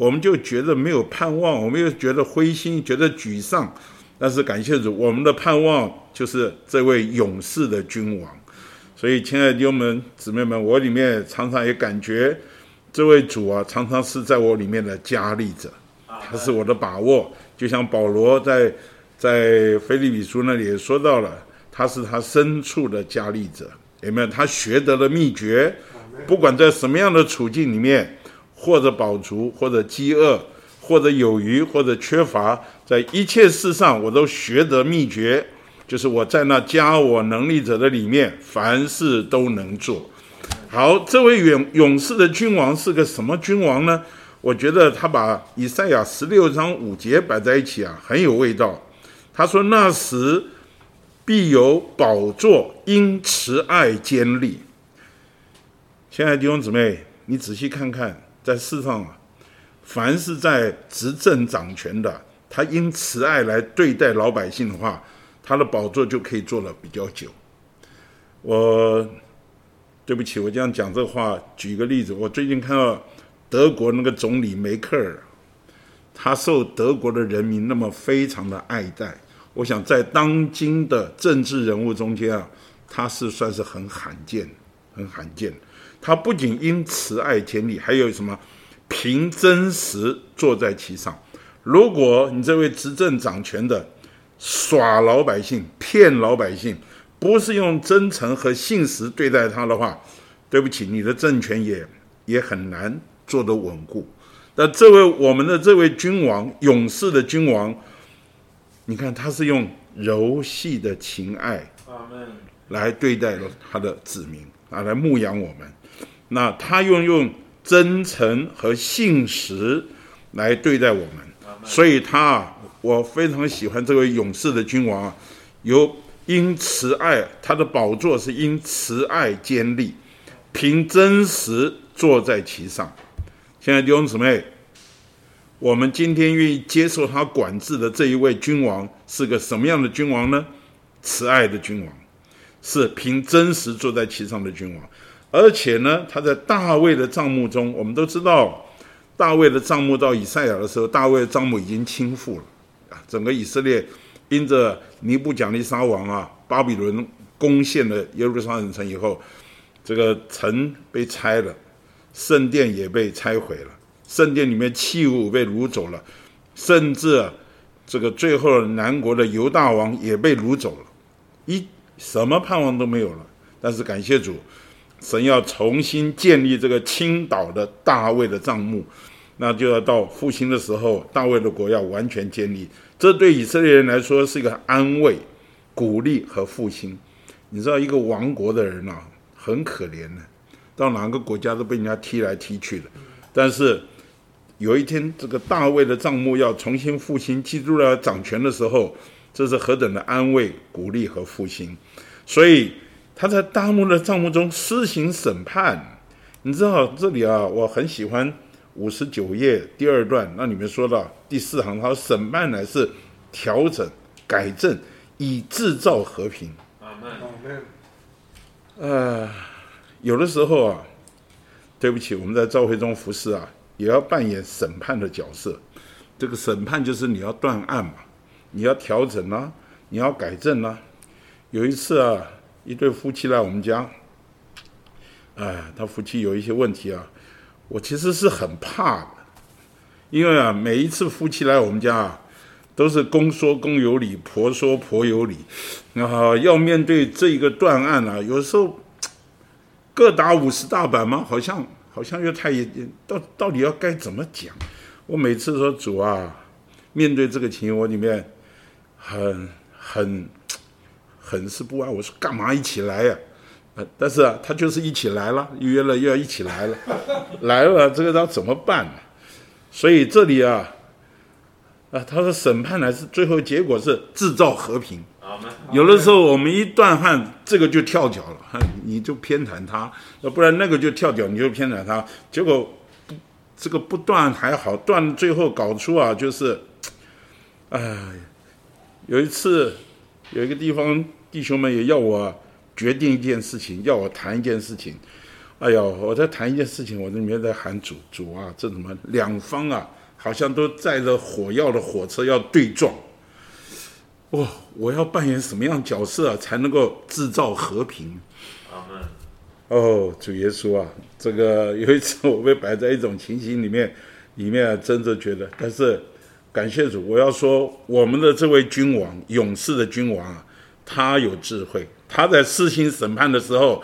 我们就觉得没有盼望，我们又觉得灰心，觉得沮丧。但是感谢主，我们的盼望就是这位勇士的君王。所以，亲爱的弟兄们、姊妹们，我里面常常也感觉。这位主啊，常常是在我里面的加力者，他是我的把握。就像保罗在在菲利比书那里也说到了，他是他深处的加力者，有没有？他学得了秘诀，不管在什么样的处境里面，或者饱足，或者饥饿，或者有余，或者缺乏，在一切事上，我都学得秘诀，就是我在那加我能力者的里面，凡事都能做。好，这位勇勇士的君王是个什么君王呢？我觉得他把以赛亚十六章五节摆在一起啊，很有味道。他说：“那时必有宝座，因慈爱坚立。”亲爱的弟兄姊妹，你仔细看看，在世上啊，凡是在执政掌权的，他因慈爱来对待老百姓的话，他的宝座就可以坐了比较久。我。对不起，我这样讲这话。举个例子，我最近看到德国那个总理梅克尔，他受德国的人民那么非常的爱戴。我想在当今的政治人物中间啊，他是算是很罕见、很罕见。他不仅因慈爱天理，还有什么凭真实坐在其上。如果你这位执政掌权的耍老百姓、骗老百姓，不是用真诚和信实对待他的话，对不起，你的政权也也很难做得稳固。那这位我们的这位君王，勇士的君王，你看他是用柔细的情爱，来对待了他的子民啊，来牧养我们。那他用用真诚和信实来对待我们，所以他啊，我非常喜欢这位勇士的君王啊，有。因慈爱，他的宝座是因慈爱坚立，凭真实坐在其上。现在弟兄姊妹，我们今天愿意接受他管制的这一位君王是个什么样的君王呢？慈爱的君王，是凭真实坐在其上的君王。而且呢，他在大卫的帐目中，我们都知道，大卫的帐目到以赛亚的时候，大卫的帐目已经倾覆了啊，整个以色列。因着尼布甲尼撒王啊，巴比伦攻陷了耶路撒冷城以后，这个城被拆了，圣殿也被拆毁了，圣殿里面器物被掳走了，甚至这个最后南国的犹大王也被掳走了，一什么盼望都没有了。但是感谢主，神要重新建立这个倾倒的大卫的帐幕，那就要到复兴的时候，大卫的国要完全建立。这对以色列人来说是一个安慰、鼓励和复兴。你知道，一个亡国的人啊，很可怜的，到哪个国家都被人家踢来踢去的。但是有一天，这个大卫的帐幕要重新复兴，基督要掌权的时候，这是何等的安慰、鼓励和复兴。所以他在大幕的帐幕中施行审判。你知道这里啊，我很喜欢。五十九页第二段，那里面说到第四行，他说审判乃是调整、改正，以制造和平。阿门。呃，有的时候啊，对不起，我们在召会中服侍啊，也要扮演审判的角色。这个审判就是你要断案嘛，你要调整啦，你要改正啦。有一次啊，一对夫妻来我们家，哎，他夫妻有一些问题啊。我其实是很怕的，因为啊，每一次夫妻来我们家啊，都是公说公有理，婆说婆有理，然后要面对这一个断案啊，有时候各打五十大板吗？好像好像又太到到底要该怎么讲？我每次说主啊，面对这个情，我里面很很很是不安。我说干嘛一起来呀？但是啊，他就是一起来了，约了又要一起来了，来了这个要怎么办呢？所以这里啊，啊，他说审判呢是最后结果是制造和平。有的时候我们一断案，这个就跳脚了，你就偏袒他；要不然那个就跳脚，你就偏袒他。结果不这个不断还好，断最后搞出啊，就是，哎，有一次有一个地方弟兄们也要我。决定一件事情，要我谈一件事情，哎呦，我在谈一件事情，我这里面在喊主主啊，这怎么两方啊，好像都载着火药的火车要对撞，哇，我要扮演什么样角色啊才能够制造和平？哦，主耶稣啊，这个有一次我被摆在一种情形里面，里面真的觉得，但是感谢主，我要说我们的这位君王，勇士的君王啊，他有智慧，他在施行审判的时候，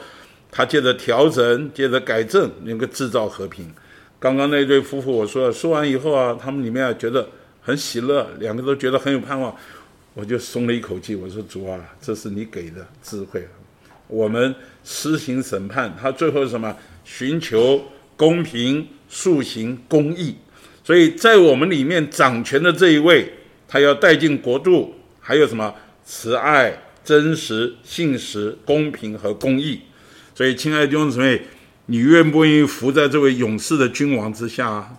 他借着调整，借着改正，能够制造和平。刚刚那对夫妇，我说说完以后啊，他们里面啊觉得很喜乐，两个都觉得很有盼望，我就松了一口气。我说主啊，这是你给的智慧。我们施行审判，他最后是什么？寻求公平、塑行公义。所以在我们里面掌权的这一位，他要带进国度，还有什么？慈爱、真实、信实、公平和公义。所以，亲爱的弟兄姊妹，你愿不愿意服在这位勇士的君王之下？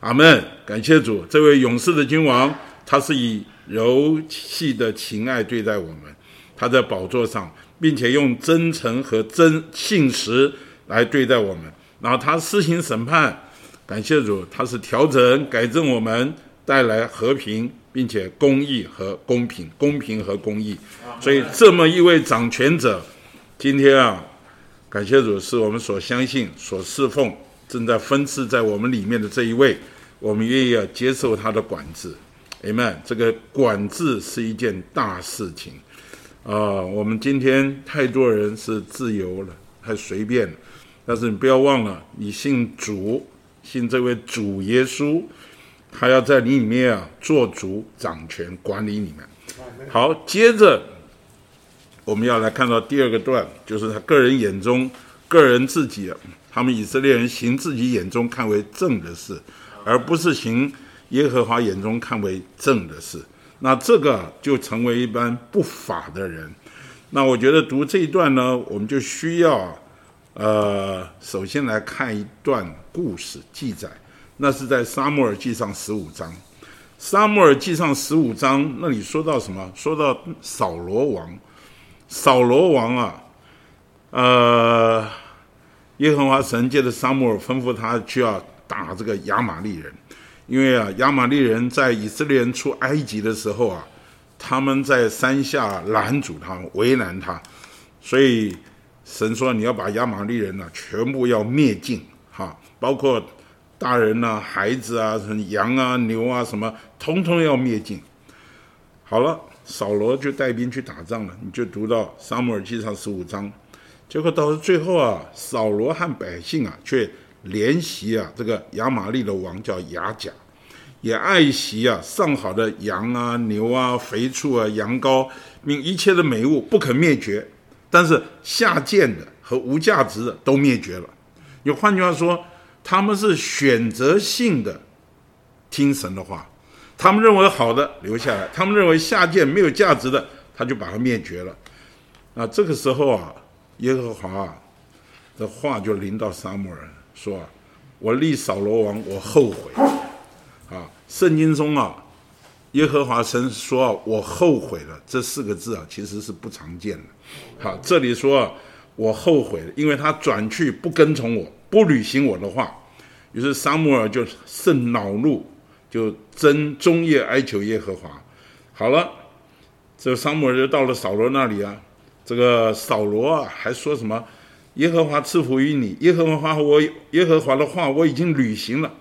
阿门！感谢主，这位勇士的君王，他是以柔细的情爱对待我们，他在宝座上。并且用真诚和真信实来对待我们，然后他施行审判，感谢主，他是调整改正我们，带来和平，并且公义和公平，公平和公义。所以这么一位掌权者，今天啊，感谢主，是我们所相信、所侍奉、正在分赐在我们里面的这一位，我们愿意要接受他的管制。Amen。这个管制是一件大事情。啊，我们今天太多人是自由了，太随便了。但是你不要忘了，你信主，信这位主耶稣，他要在你里面啊做主、掌权、管理你们。好，接着我们要来看到第二个段，就是他个人眼中、个人自己，他们以色列人行自己眼中看为正的事，而不是行耶和华眼中看为正的事。那这个就成为一般不法的人。那我觉得读这一段呢，我们就需要，呃，首先来看一段故事记载。那是在撒母耳记上十五章。撒母耳记上十五章那里说到什么？说到扫罗王。扫罗王啊，呃，耶和华神借着撒母耳吩咐他去要打这个亚玛利人。因为啊，亚玛利人在以色列人出埃及的时候啊，他们在山下拦阻他，为难他，所以神说你要把亚玛利人呢全部要灭尽，哈，包括大人呐、孩子啊、羊啊、牛啊什么，通通要灭尽。好了，扫罗就带兵去打仗了，你就读到撒母耳记上十五章，结果到了最后啊，扫罗和百姓啊却。怜惜啊，这个亚玛利的王叫雅甲，也爱惜啊上好的羊啊、牛啊、肥畜啊、羊羔，并一切的美物不可灭绝，但是下贱的和无价值的都灭绝了。你换句话说，他们是选择性的听神的话，他们认为好的留下来，他们认为下贱没有价值的，他就把它灭绝了。啊这个时候啊，耶和华的话就临到撒母耳。说，我立扫罗王，我后悔啊！圣经中啊，耶和华神说，我后悔了这四个字啊，其实是不常见的。好，这里说，我后悔了，因为他转去不跟从我，不履行我的话。于是撒母耳就甚恼怒，就真终夜哀求耶和华。好了，这撒母耳就到了扫罗那里啊，这个扫罗啊，还说什么？耶和华赐福于你，耶和华我耶和华的话我已经履行了。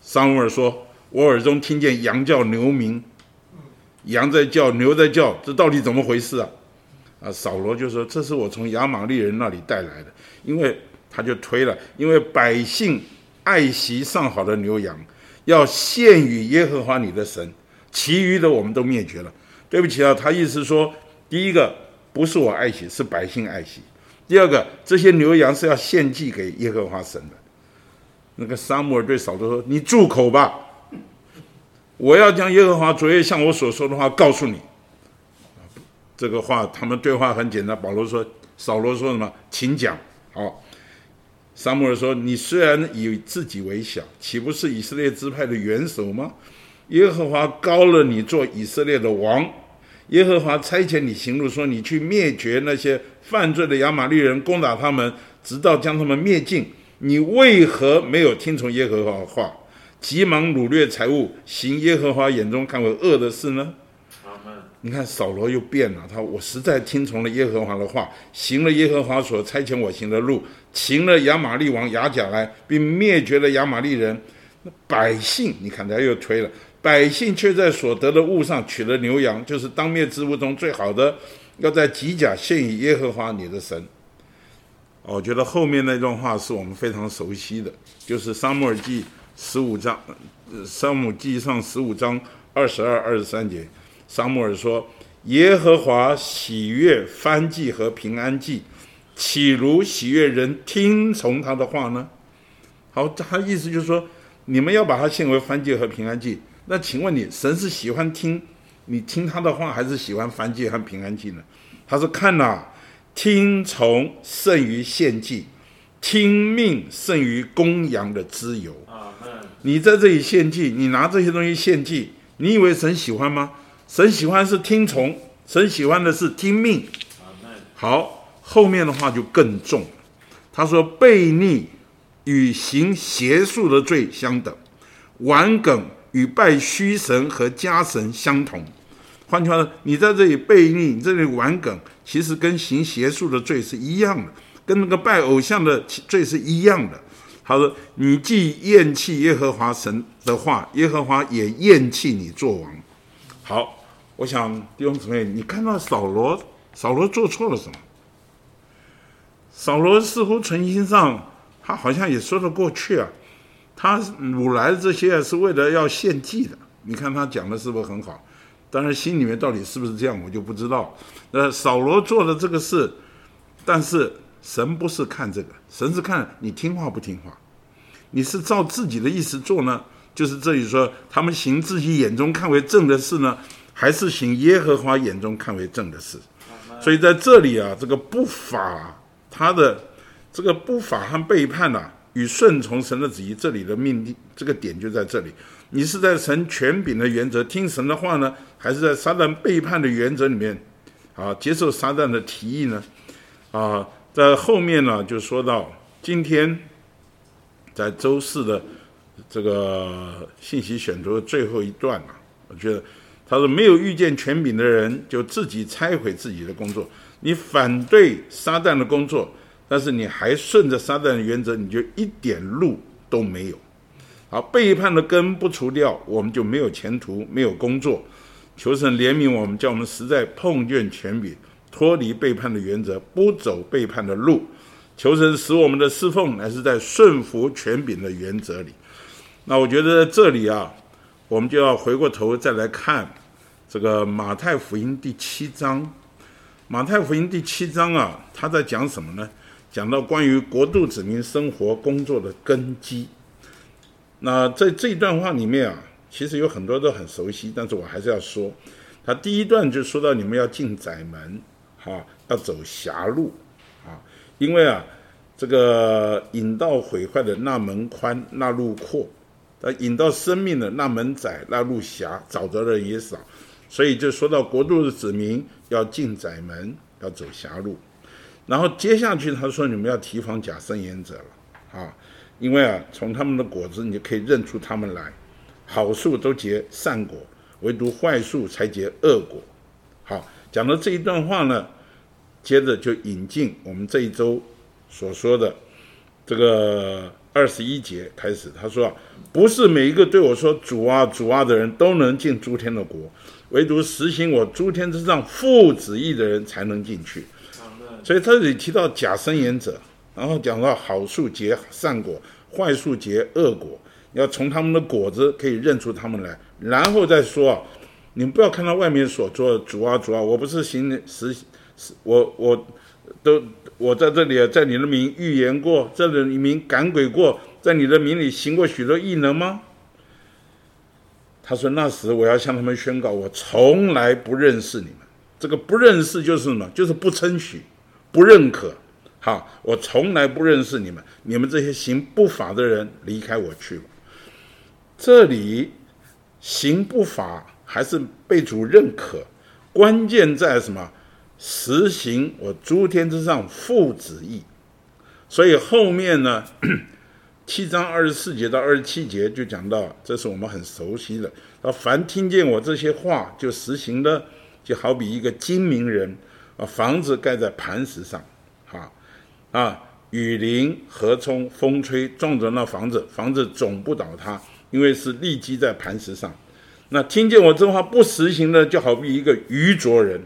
撒母耳说：“我耳中听见羊叫牛鸣，羊在叫，牛在叫，这到底怎么回事啊？”啊，扫罗就说：“这是我从亚玛利人那里带来的，因为他就推了，因为百姓爱惜上好的牛羊，要献与耶和华你的神，其余的我们都灭绝了。对不起啊，他意思说，第一个不是我爱惜，是百姓爱惜。”第二个，这些牛羊是要献祭给耶和华神的。那个撒母耳对扫罗说：“你住口吧！我要将耶和华昨夜向我所说的话告诉你。”这个话，他们对话很简单。保罗说：“扫罗说什么？请讲。”好，撒母耳说：“你虽然以自己为小，岂不是以色列支派的元首吗？耶和华高了你做以色列的王。耶和华差遣你行路，说你去灭绝那些。”犯罪的亚玛利人攻打他们，直到将他们灭尽。你为何没有听从耶和华的话，急忙掳掠财物，行耶和华眼中看为恶的事呢？你看扫罗又变了，他我实在听从了耶和华的话，行了耶和华所差遣我行的路，擒了亚玛利王亚甲来，并灭绝了亚玛利人。百姓，你看他又推了，百姓却在所得的物上取了牛羊，就是当灭之物中最好的，要在吉甲献与耶和华你的神。我觉得后面那段话是我们非常熟悉的，就是撒母耳记十五章，撒母记上十五章二十二、二十三节。撒母耳说：“耶和华喜悦翻祭和平安祭，岂如喜悦人听从他的话呢？”好，他意思就是说，你们要把它献为翻祭和平安祭。那请问你，神是喜欢听你听他的话，还是喜欢翻祭和平安祭呢？他说：“看呐，听从胜于献祭，听命胜于公羊的脂油。你在这里献祭，你拿这些东西献祭，你以为神喜欢吗？”神喜欢是听从，神喜欢的是听命。好，后面的话就更重。他说：“悖逆与行邪术的罪相等，顽梗与拜虚神和家神相同。”换句话说，你在这里悖逆，你这里顽梗，其实跟行邪术的罪是一样的，跟那个拜偶像的罪是一样的。他说：“你既厌弃耶和华神的话，耶和华也厌弃你做王。”好。我想弟兄姊妹，你看到扫罗，扫罗做错了什么？扫罗似乎存心上，他好像也说得过去啊。他掳来的这些是为了要献祭的。你看他讲的是不是很好？当然心里面到底是不是这样，我就不知道。那扫罗做的这个事，但是神不是看这个，神是看你听话不听话。你是照自己的意思做呢？就是这里说，他们行自己眼中看为正的事呢？还是行耶和华眼中看为正的事，所以在这里啊，这个不法，他的这个不法和背叛呐，与顺从神的旨意，这里的命令，这个点就在这里。你是在神权柄的原则听神的话呢，还是在撒旦背叛的原则里面啊，接受撒旦的提议呢？啊，在后面呢，就说到今天在周四的这个信息选读的最后一段啊，我觉得。他说：“没有遇见权柄的人，就自己拆毁自己的工作。你反对撒旦的工作，但是你还顺着撒旦的原则，你就一点路都没有。好，背叛的根不除掉，我们就没有前途，没有工作。求神怜悯我们，叫我们实在碰见权柄，脱离背叛的原则，不走背叛的路。求神使我们的侍奉乃是在顺服权柄的原则里。那我觉得在这里啊，我们就要回过头再来看。”这个马太福音第七章，马太福音第七章啊，他在讲什么呢？讲到关于国度子民生活工作的根基。那在这一段话里面啊，其实有很多都很熟悉，但是我还是要说，他第一段就说到你们要进窄门，哈，要走狭路，啊，因为啊，这个引到毁坏的那门宽，那路阔；引到生命的那门窄，那路狭，找的人也少。所以就说到国度的子民要进窄门，要走狭路，然后接下去他说你们要提防假圣言者了啊，因为啊从他们的果子你就可以认出他们来，好树都结善果，唯独坏树才结恶果。好，讲到这一段话呢，接着就引进我们这一周所说的这个二十一节开始，他说，不是每一个对我说主啊主啊的人都能进诸天的国。唯独实行我诸天之上父旨意的人才能进去，所以这里提到假生言者，然后讲到好树结善果，坏树结恶果，要从他们的果子可以认出他们来，然后再说啊，你们不要看到外面所做的主啊主啊，我不是行实实我我都我在这里，在你的名预言过，在你名赶鬼过，在你的名里行过许多异能吗？他说：“那时我要向他们宣告，我从来不认识你们。这个不认识就是什么？就是不称许、不认可。好，我从来不认识你们。你们这些行不法的人，离开我去吧。这里行不法还是被主认可？关键在什么？实行我诸天之上父子意。所以后面呢？”七章二十四节到二十七节就讲到，这是我们很熟悉的。啊，凡听见我这些话就实行的，就好比一个精明人啊，房子盖在磐石上，哈啊，雨淋、河冲、风吹，撞着那房子，房子总不倒塌，因为是立基在磐石上。那听见我这话不实行的，就好比一个愚拙人，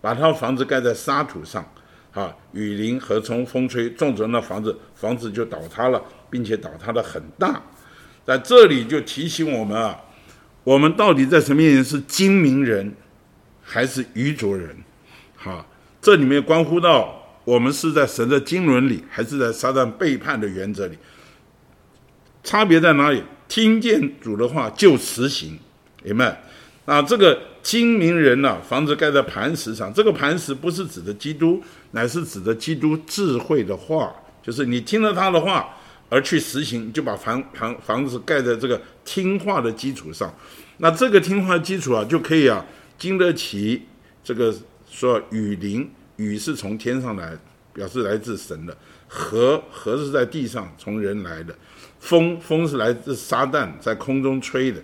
把他房子盖在沙土上，啊，雨淋、河冲、风吹，撞着那房子，房子就倒塌了，并且倒塌的很大。在这里就提醒我们啊，我们到底在什么面前是精明人，还是愚拙人？好，这里面关乎到我们是在神的经纶里，还是在撒旦背叛的原则里？差别在哪里？听见主的话就实行，明白？那这个精明人呢？房子盖在磐石上，这个磐石不是指的基督，乃是指的基督智慧的话，就是你听了他的话。而去实行，就把房房房子盖在这个听话的基础上，那这个听话基础啊，就可以啊经得起这个说雨淋，雨是从天上来，表示来自神的；河河是在地上从人来的；风风是来自撒旦在空中吹的。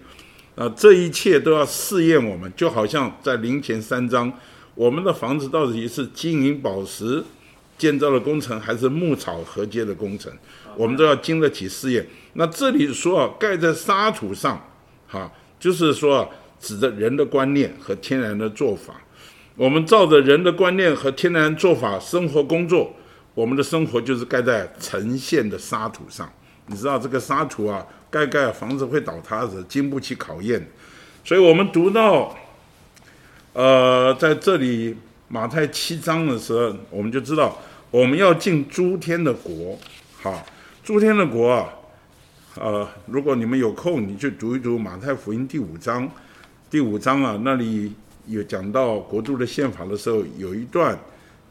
啊，这一切都要试验我们，就好像在灵前三章，我们的房子到底是金银宝石建造的工程，还是牧草合接的工程？我们都要经得起试验。那这里说啊，盖在沙土上，哈，就是说指的人的观念和天然的做法。我们照着人的观念和天然做法生活工作，我们的生活就是盖在呈现的沙土上。你知道这个沙土啊，盖盖房子会倒塌的，经不起考验。所以我们读到，呃，在这里马太七章的时候，我们就知道我们要进诸天的国，好。诸天的国啊，呃，如果你们有空，你去读一读马太福音第五章。第五章啊，那里有讲到国度的宪法的时候，有一段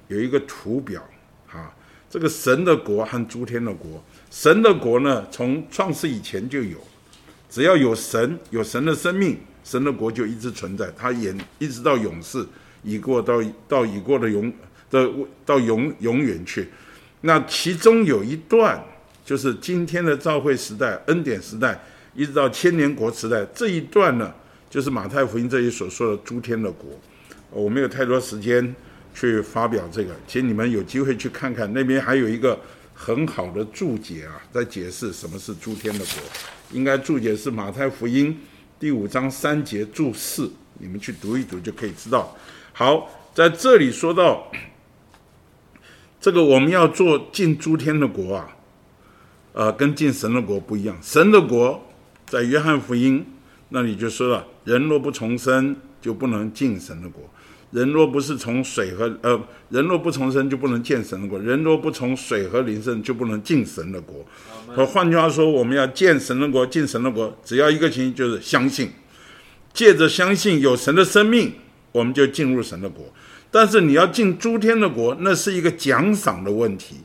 有一个图表，哈，这个神的国和诸天的国，神的国呢，从创世以前就有，只要有神，有神的生命，神的国就一直存在，它演一直到永世，已过到到已过的永的到永永远去。那其中有一段。就是今天的召会时代、恩典时代，一直到千年国时代这一段呢，就是马太福音这里所说的诸天的国。我没有太多时间去发表这个，请你们有机会去看看，那边还有一个很好的注解啊，在解释什么是诸天的国。应该注解是马太福音第五章三节注释，你们去读一读就可以知道。好，在这里说到这个，我们要做进诸天的国啊。呃，跟进神的国不一样。神的国在约翰福音那里就说了：人若不重生，就不能进神的国；人若不是从水和呃，人若不重生，就不能见神的国；人若不从水和灵圣，就不能进神的国。和换句话说，我们要见神的国，进神的国，只要一个情形，就是相信。借着相信有神的生命，我们就进入神的国。但是你要进诸天的国，那是一个奖赏的问题。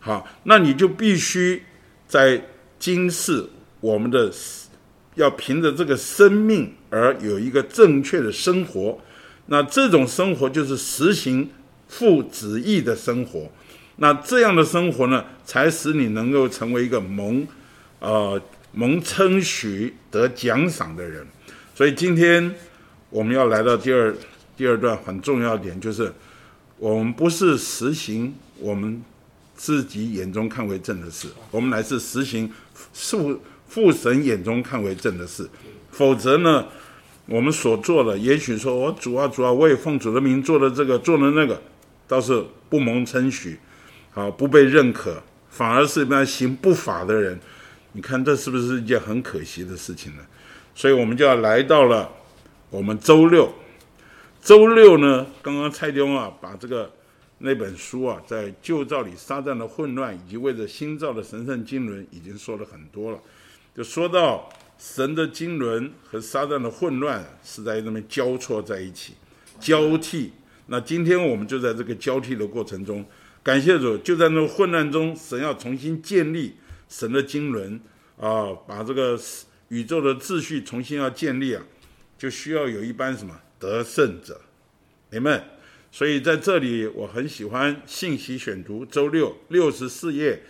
好，那你就必须。在今世，我们的要凭着这个生命而有一个正确的生活，那这种生活就是实行父旨意的生活，那这样的生活呢，才使你能够成为一个蒙，呃蒙称许得奖赏的人。所以今天我们要来到第二第二段很重要点，就是我们不是实行我们。自己眼中看为正的事，我们乃是实行父父神眼中看为正的事。否则呢，我们所做的，也许说我主啊主啊，我也奉主的名做了这个做了那个，倒是不蒙称许，啊，不被认可，反而是那行不法的人。你看这是不是一件很可惜的事情呢？所以我们就要来到了我们周六，周六呢，刚刚蔡丁啊把这个。那本书啊，在旧造里撒旦的混乱，以及为着新造的神圣经纶，已经说了很多了。就说到神的经纶和撒旦的混乱是在那边交错在一起，交替。那今天我们就在这个交替的过程中，感谢主，就在那混乱中，神要重新建立神的经纶啊，把这个宇宙的秩序重新要建立啊，就需要有一班什么得胜者，你们。所以在这里，我很喜欢信息选读周六六十四页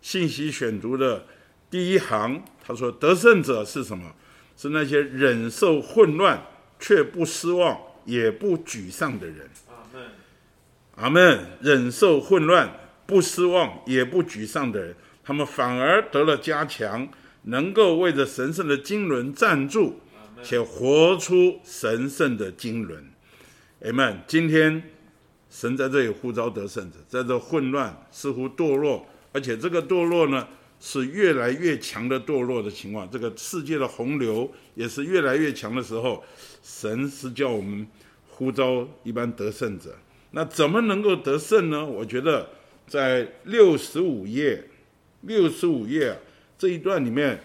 信息选读的第一行，他说：“得胜者是什么？是那些忍受混乱却不失望，也不沮丧的人。阿门。阿门。忍受混乱，不失望，也不沮丧的人，他们反而得了加强，能够为着神圣的经纶站住，且活出神圣的经纶。阿门。今天神在这里呼召得胜者，在这混乱似乎堕落，而且这个堕落呢是越来越强的堕落的情况，这个世界的洪流也是越来越强的时候，神是叫我们呼召一般得胜者。那怎么能够得胜呢？我觉得在六十五页，六十五页这一段里面，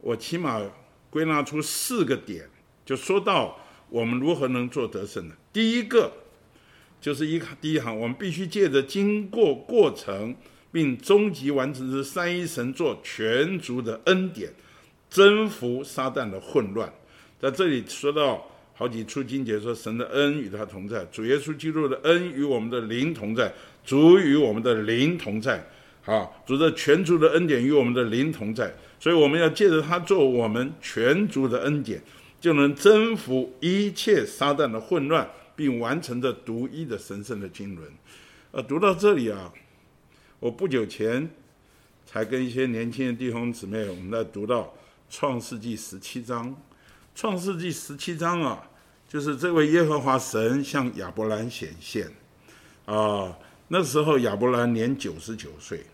我起码归纳出四个点，就说到我们如何能做得胜呢？第一个就是一第一行，我们必须借着经过过程并终极完成之三一神作全族的恩典，征服撒旦的混乱。在这里说到。好几处经节说，神的恩与他同在，主耶稣基督的恩与我们的灵同在，主与我们的灵同在，好，主的全族的恩典与我们的灵同在，所以我们要借着他做我们全族的恩典，就能征服一切撒旦的混乱，并完成这独一的神圣的经纶。呃，读到这里啊，我不久前才跟一些年轻的弟兄姊妹，我们在读到创世纪十七章。创世纪十七章啊，就是这位耶和华神向亚伯兰显现啊。那时候亚伯兰年九十九岁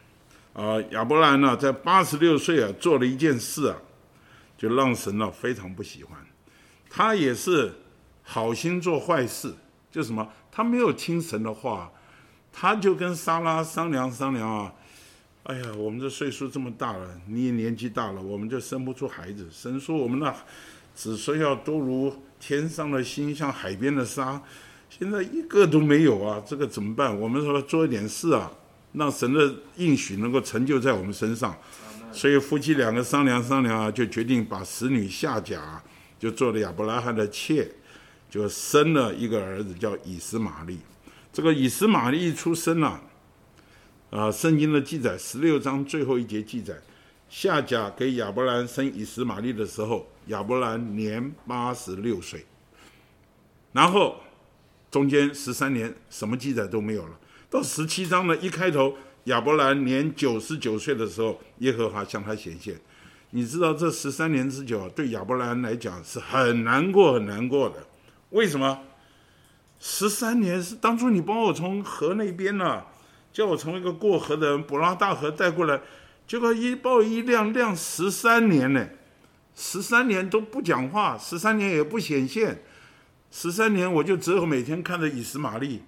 啊。亚伯兰呢，在八十六岁啊，做了一件事啊，就让神呢非常不喜欢。他也是好心做坏事，就什么，他没有听神的话，他就跟撒拉商量商量啊。哎呀，我们这岁数这么大了，你也年纪大了，我们就生不出孩子。神说我们那。子孙要多如天上的星，像海边的沙，现在一个都没有啊！这个怎么办？我们说做一点事啊，让神的应许能够成就在我们身上。所以夫妻两个商量商量啊，就决定把使女夏甲就做了亚伯拉罕的妾，就生了一个儿子叫以斯玛利。这个以斯玛利一出生啊，啊，圣经的记载十六章最后一节记载，夏甲给亚伯兰生以斯玛利的时候。亚伯兰年八十六岁，然后中间十三年什么记载都没有了。到十七章呢，一开头亚伯兰年九十九岁的时候，耶和华向他显现。你知道这十三年之久对亚伯兰来讲是很难过、很难过的。为什么？十三年是当初你帮我从河那边呢，叫我从一个过河的人，伯拉大河带过来，结果一抱一辆辆十三年呢。十三年都不讲话，十三年也不显现，十三年我就只有每天看着以斯玛利，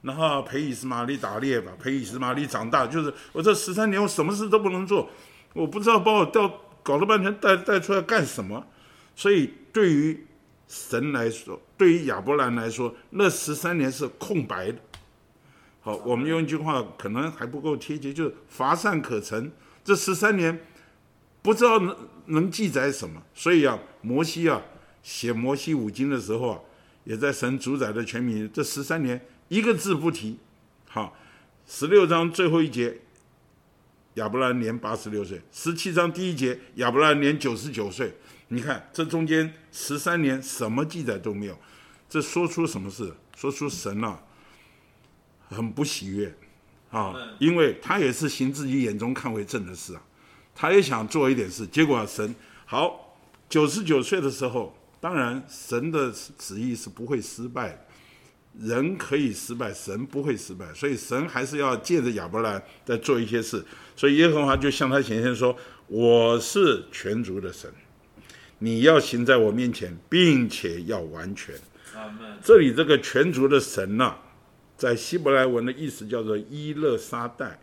然后陪以斯玛利打猎吧，陪以斯玛利长大。就是我这十三年我什么事都不能做，我不知道把我调搞了半天带带出来干什么。所以对于神来说，对于亚伯兰来说，那十三年是空白的。好，我们用一句话可能还不够贴切，就是乏善可陈。这十三年。不知道能能记载什么，所以啊，摩西啊写摩西五经的时候啊，也在神主宰的全民这十三年一个字不提。好，十六章最后一节，亚伯兰年八十六岁；十七章第一节，亚伯兰年九十九岁。你看这中间十三年什么记载都没有，这说出什么事？说出神啊很不喜悦啊，因为他也是行自己眼中看为正的事啊。他也想做一点事，结果神好九十九岁的时候，当然神的旨意是不会失败的，人可以失败，神不会失败，所以神还是要借着亚伯兰在做一些事。所以耶和华就向他显现说：“我是全族的神，你要行在我面前，并且要完全。”这里这个全族的神呐，在希伯来文的意思叫做伊勒沙代，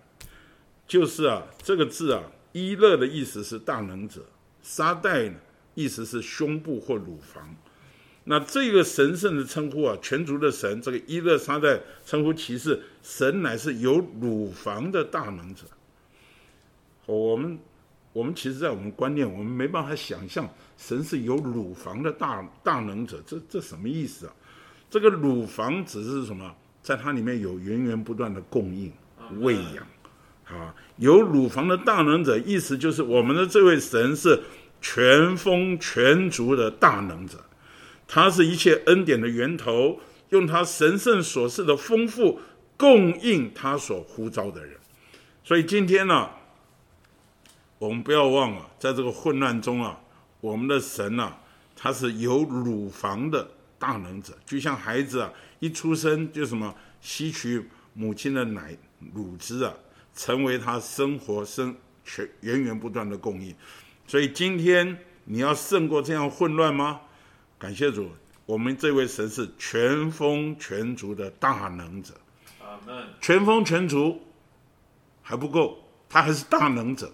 就是啊这个字啊。伊勒的意思是大能者，沙代呢意思是胸部或乳房。那这个神圣的称呼啊，全族的神，这个伊勒沙代称呼其是神乃是有乳房的大能者。我们我们其实，在我们观念，我们没办法想象神是有乳房的大大能者，这这什么意思啊？这个乳房只是什么？在它里面有源源不断的供应、喂养。啊，有乳房的大能者，意思就是我们的这位神是全丰全足的大能者，他是一切恩典的源头，用他神圣所示的丰富供应他所呼召的人。所以今天呢，我们不要忘了，在这个混乱中啊，我们的神啊，他是有乳房的大能者，就像孩子啊一出生就什么吸取母亲的奶乳汁啊，成为他生活生全源源不断的供应。所以今天你要胜过这样混乱吗？感谢主，我们这位神是全丰全足的大能者。全丰全足还不够，他还是大能者。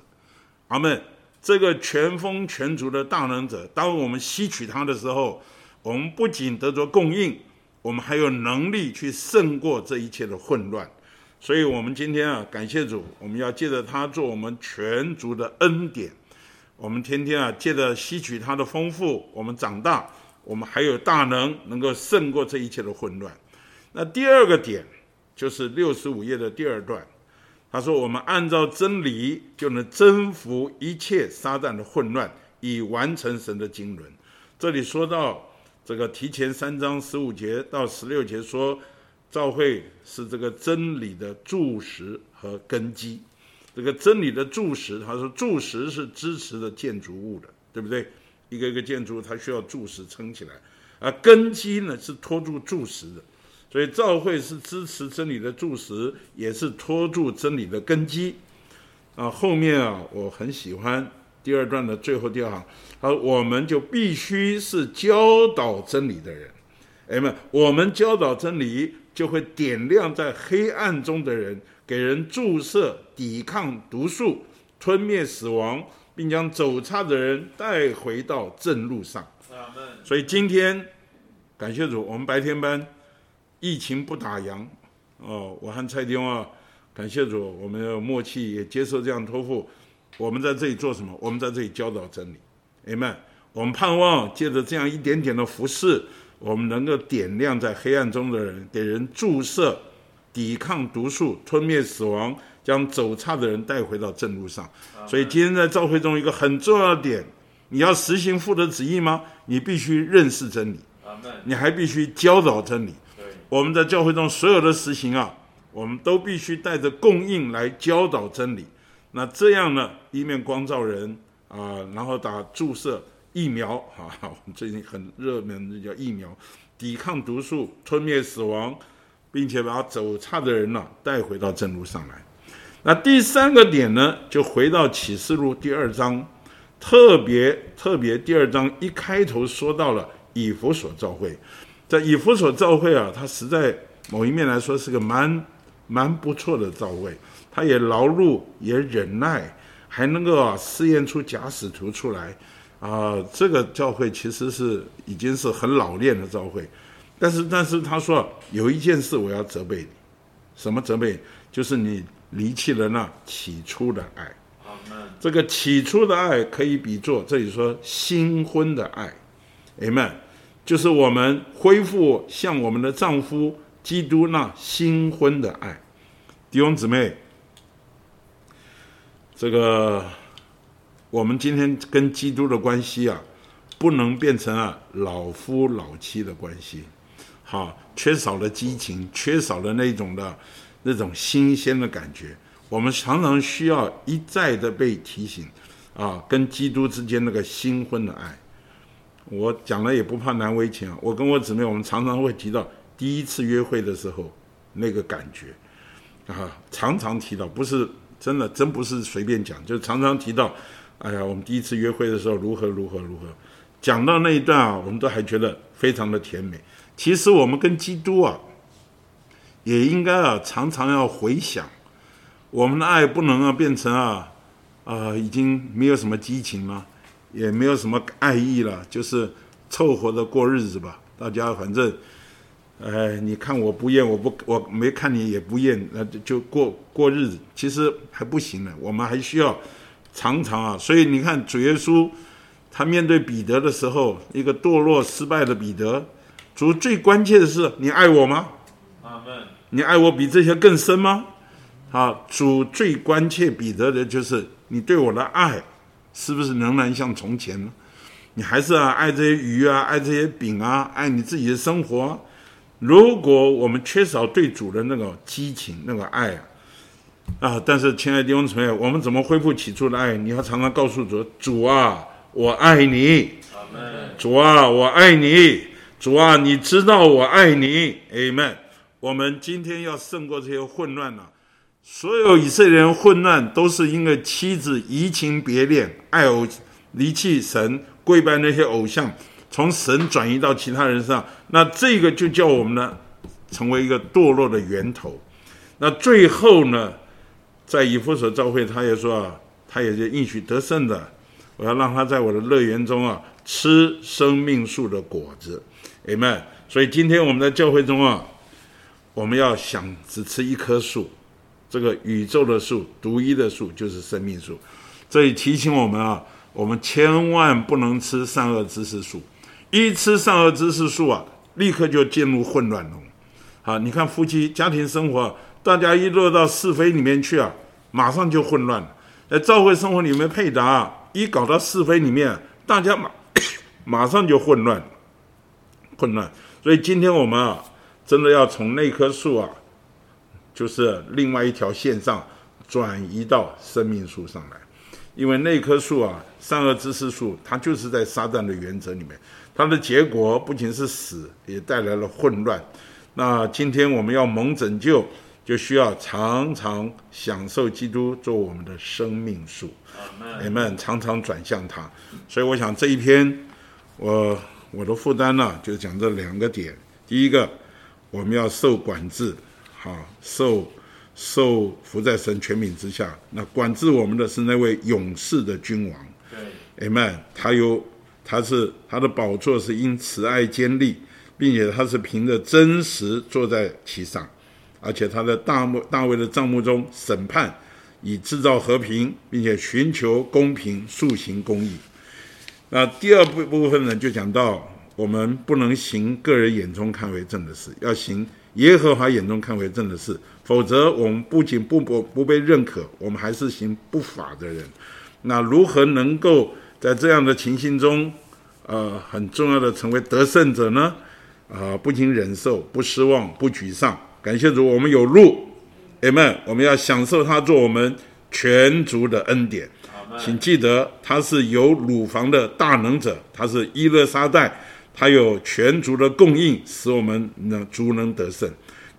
阿门。这个全丰全足的大能者，当我们吸取他的时候，我们不仅得着供应，我们还有能力去胜过这一切的混乱。所以，我们今天啊，感谢主，我们要借着他做我们全族的恩典。我们天天啊，借着吸取他的丰富，我们长大，我们还有大能，能够胜过这一切的混乱。那第二个点就是六十五页的第二段，他说：“我们按照真理，就能征服一切撒旦的混乱，以完成神的经纶。”这里说到这个提前三章十五节到十六节说，教会是这个真理的柱石和根基。这个真理的柱石，他说柱石是支持的建筑物的，对不对？一个一个建筑它需要柱石撑起来，而根基呢是托住柱石的，所以教会是支持真理的柱石，也是托住真理的根基。啊，后面啊，我很喜欢第二段的最后第二行，他说我们就必须是教导真理的人，哎们，我们教导真理就会点亮在黑暗中的人。给人注射抵抗毒素、吞灭死亡，并将走差的人带回到正路上。所以今天感谢主，我们白天班疫情不打烊哦。我和蔡天啊，感谢主，我们有默契，也接受这样托付。我们在这里做什么？我们在这里教导真理。Amen。我们盼望借着这样一点点的服饰，我们能够点亮在黑暗中的人，给人注射。抵抗毒素，吞灭死亡，将走差的人带回到正路上。所以今天在召会中一个很重要的点，你要实行父的旨意吗？你必须认识真理，你还必须教导真理。我们在教会中所有的实行啊，我们都必须带着供应来教导真理。那这样呢，一面光照人啊，然后打注射疫苗哈啊，我们最近很热门的叫疫苗，抵抗毒素，吞灭死亡。并且把走差的人呢带回到正路上来。那第三个点呢，就回到启示录第二章，特别特别第二章一开头说到了以弗所教会，在以弗所教会啊，它实在某一面来说是个蛮蛮不错的教会，他也劳碌也忍耐，还能够啊试验出假使徒出来啊。这个教会其实是已经是很老练的教会。但是，但是他说有一件事我要责备你，什么责备？就是你离弃了那起初的爱。这个起初的爱可以比作这里说新婚的爱，amen，就是我们恢复像我们的丈夫基督那新婚的爱。弟兄姊妹，这个我们今天跟基督的关系啊，不能变成啊老夫老妻的关系。啊，缺少了激情，缺少了那种的，那种新鲜的感觉。我们常常需要一再的被提醒，啊，跟基督之间那个新婚的爱。我讲了也不怕难为情啊。我跟我姊妹，我们常常会提到第一次约会的时候那个感觉，啊，常常提到，不是真的，真不是随便讲，就常常提到。哎呀，我们第一次约会的时候如何如何如何，讲到那一段啊，我们都还觉得非常的甜美。其实我们跟基督啊，也应该啊常常要回想，我们的爱不能啊变成啊啊已经没有什么激情了，也没有什么爱意了，就是凑合的过日子吧。大家反正，哎，你看我不厌，我不我没看你也不厌，那就过过日子。其实还不行呢，我们还需要常常啊。所以你看主耶稣他面对彼得的时候，一个堕落失败的彼得。主最关切的是你爱我吗？阿门。你爱我比这些更深吗？啊，主最关切彼得的就是你对我的爱，是不是仍然像从前呢？你还是啊爱这些鱼啊，爱这些饼啊，爱你自己的生活，如果我们缺少对主的那个激情、那个爱啊，啊！但是亲爱的弟兄姊妹，我们怎么恢复起初的爱？你要常常告诉主：主啊，我爱你；主啊，我爱你；主啊，你知道我爱你。Amen。我们今天要胜过这些混乱了。所有以色列人混乱，都是因为妻子移情别恋，爱偶离弃神，跪拜那些偶像，从神转移到其他人上。那这个就叫我们呢，成为一个堕落的源头。那最后呢，在以弗所教会，他也说啊，他也就应许得胜的。我要让他在我的乐园中啊，吃生命树的果子。Amen。所以今天我们在教会中啊，我们要想只吃一棵树。这个宇宙的树，独一的树就是生命树。这里提醒我们啊，我们千万不能吃善恶知识树。一吃善恶知识树啊，立刻就进入混乱了。好，你看夫妻家庭生活，大家一落到是非里面去啊，马上就混乱了。在教会生活里面配搭，一搞到是非里面，大家马 马上就混乱，混乱。所以今天我们啊，真的要从那棵树啊。就是另外一条线上转移到生命树上来，因为那棵树啊，善恶知识树，它就是在撒旦的原则里面，它的结果不仅是死，也带来了混乱。那今天我们要蒙拯救，就需要常常享受基督做我们的生命树，你们常常转向他。所以我想这一篇，我我的负担呢，就讲这两个点：第一个，我们要受管制。啊，受受福在神权柄之下，那管制我们的是那位勇士的君王。对，Amen。他有，他是他的宝座是因慈爱坚立，并且他是凭着真实坐在其上，而且他的大幕大卫的帐幕中审判，以制造和平，并且寻求公平，塑行公义。那第二部部分呢，就讲到我们不能行个人眼中看为正的事，要行。耶和华眼中看为正的事，否则我们不仅不不不被认可，我们还是行不法的人。那如何能够在这样的情形中，呃，很重要的成为得胜者呢？啊，不仅忍受，不失望，不沮丧。感谢主，我们有路，Amen。我们要享受他做我们全族的恩典。请记得，他是有乳房的大能者，他是伊勒沙代。它有全族的供应，使我们能足能得胜。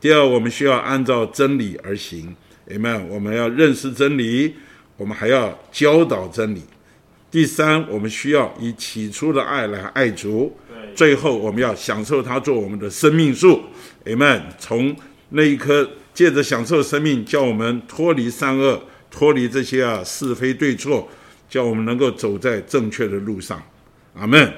第二，我们需要按照真理而行，Amen。我们要认识真理，我们还要教导真理。第三，我们需要以起初的爱来爱主。最后，我们要享受它做我们的生命树，Amen。从那一刻，借着享受生命，叫我们脱离善恶，脱离这些啊是非对错，叫我们能够走在正确的路上。阿门。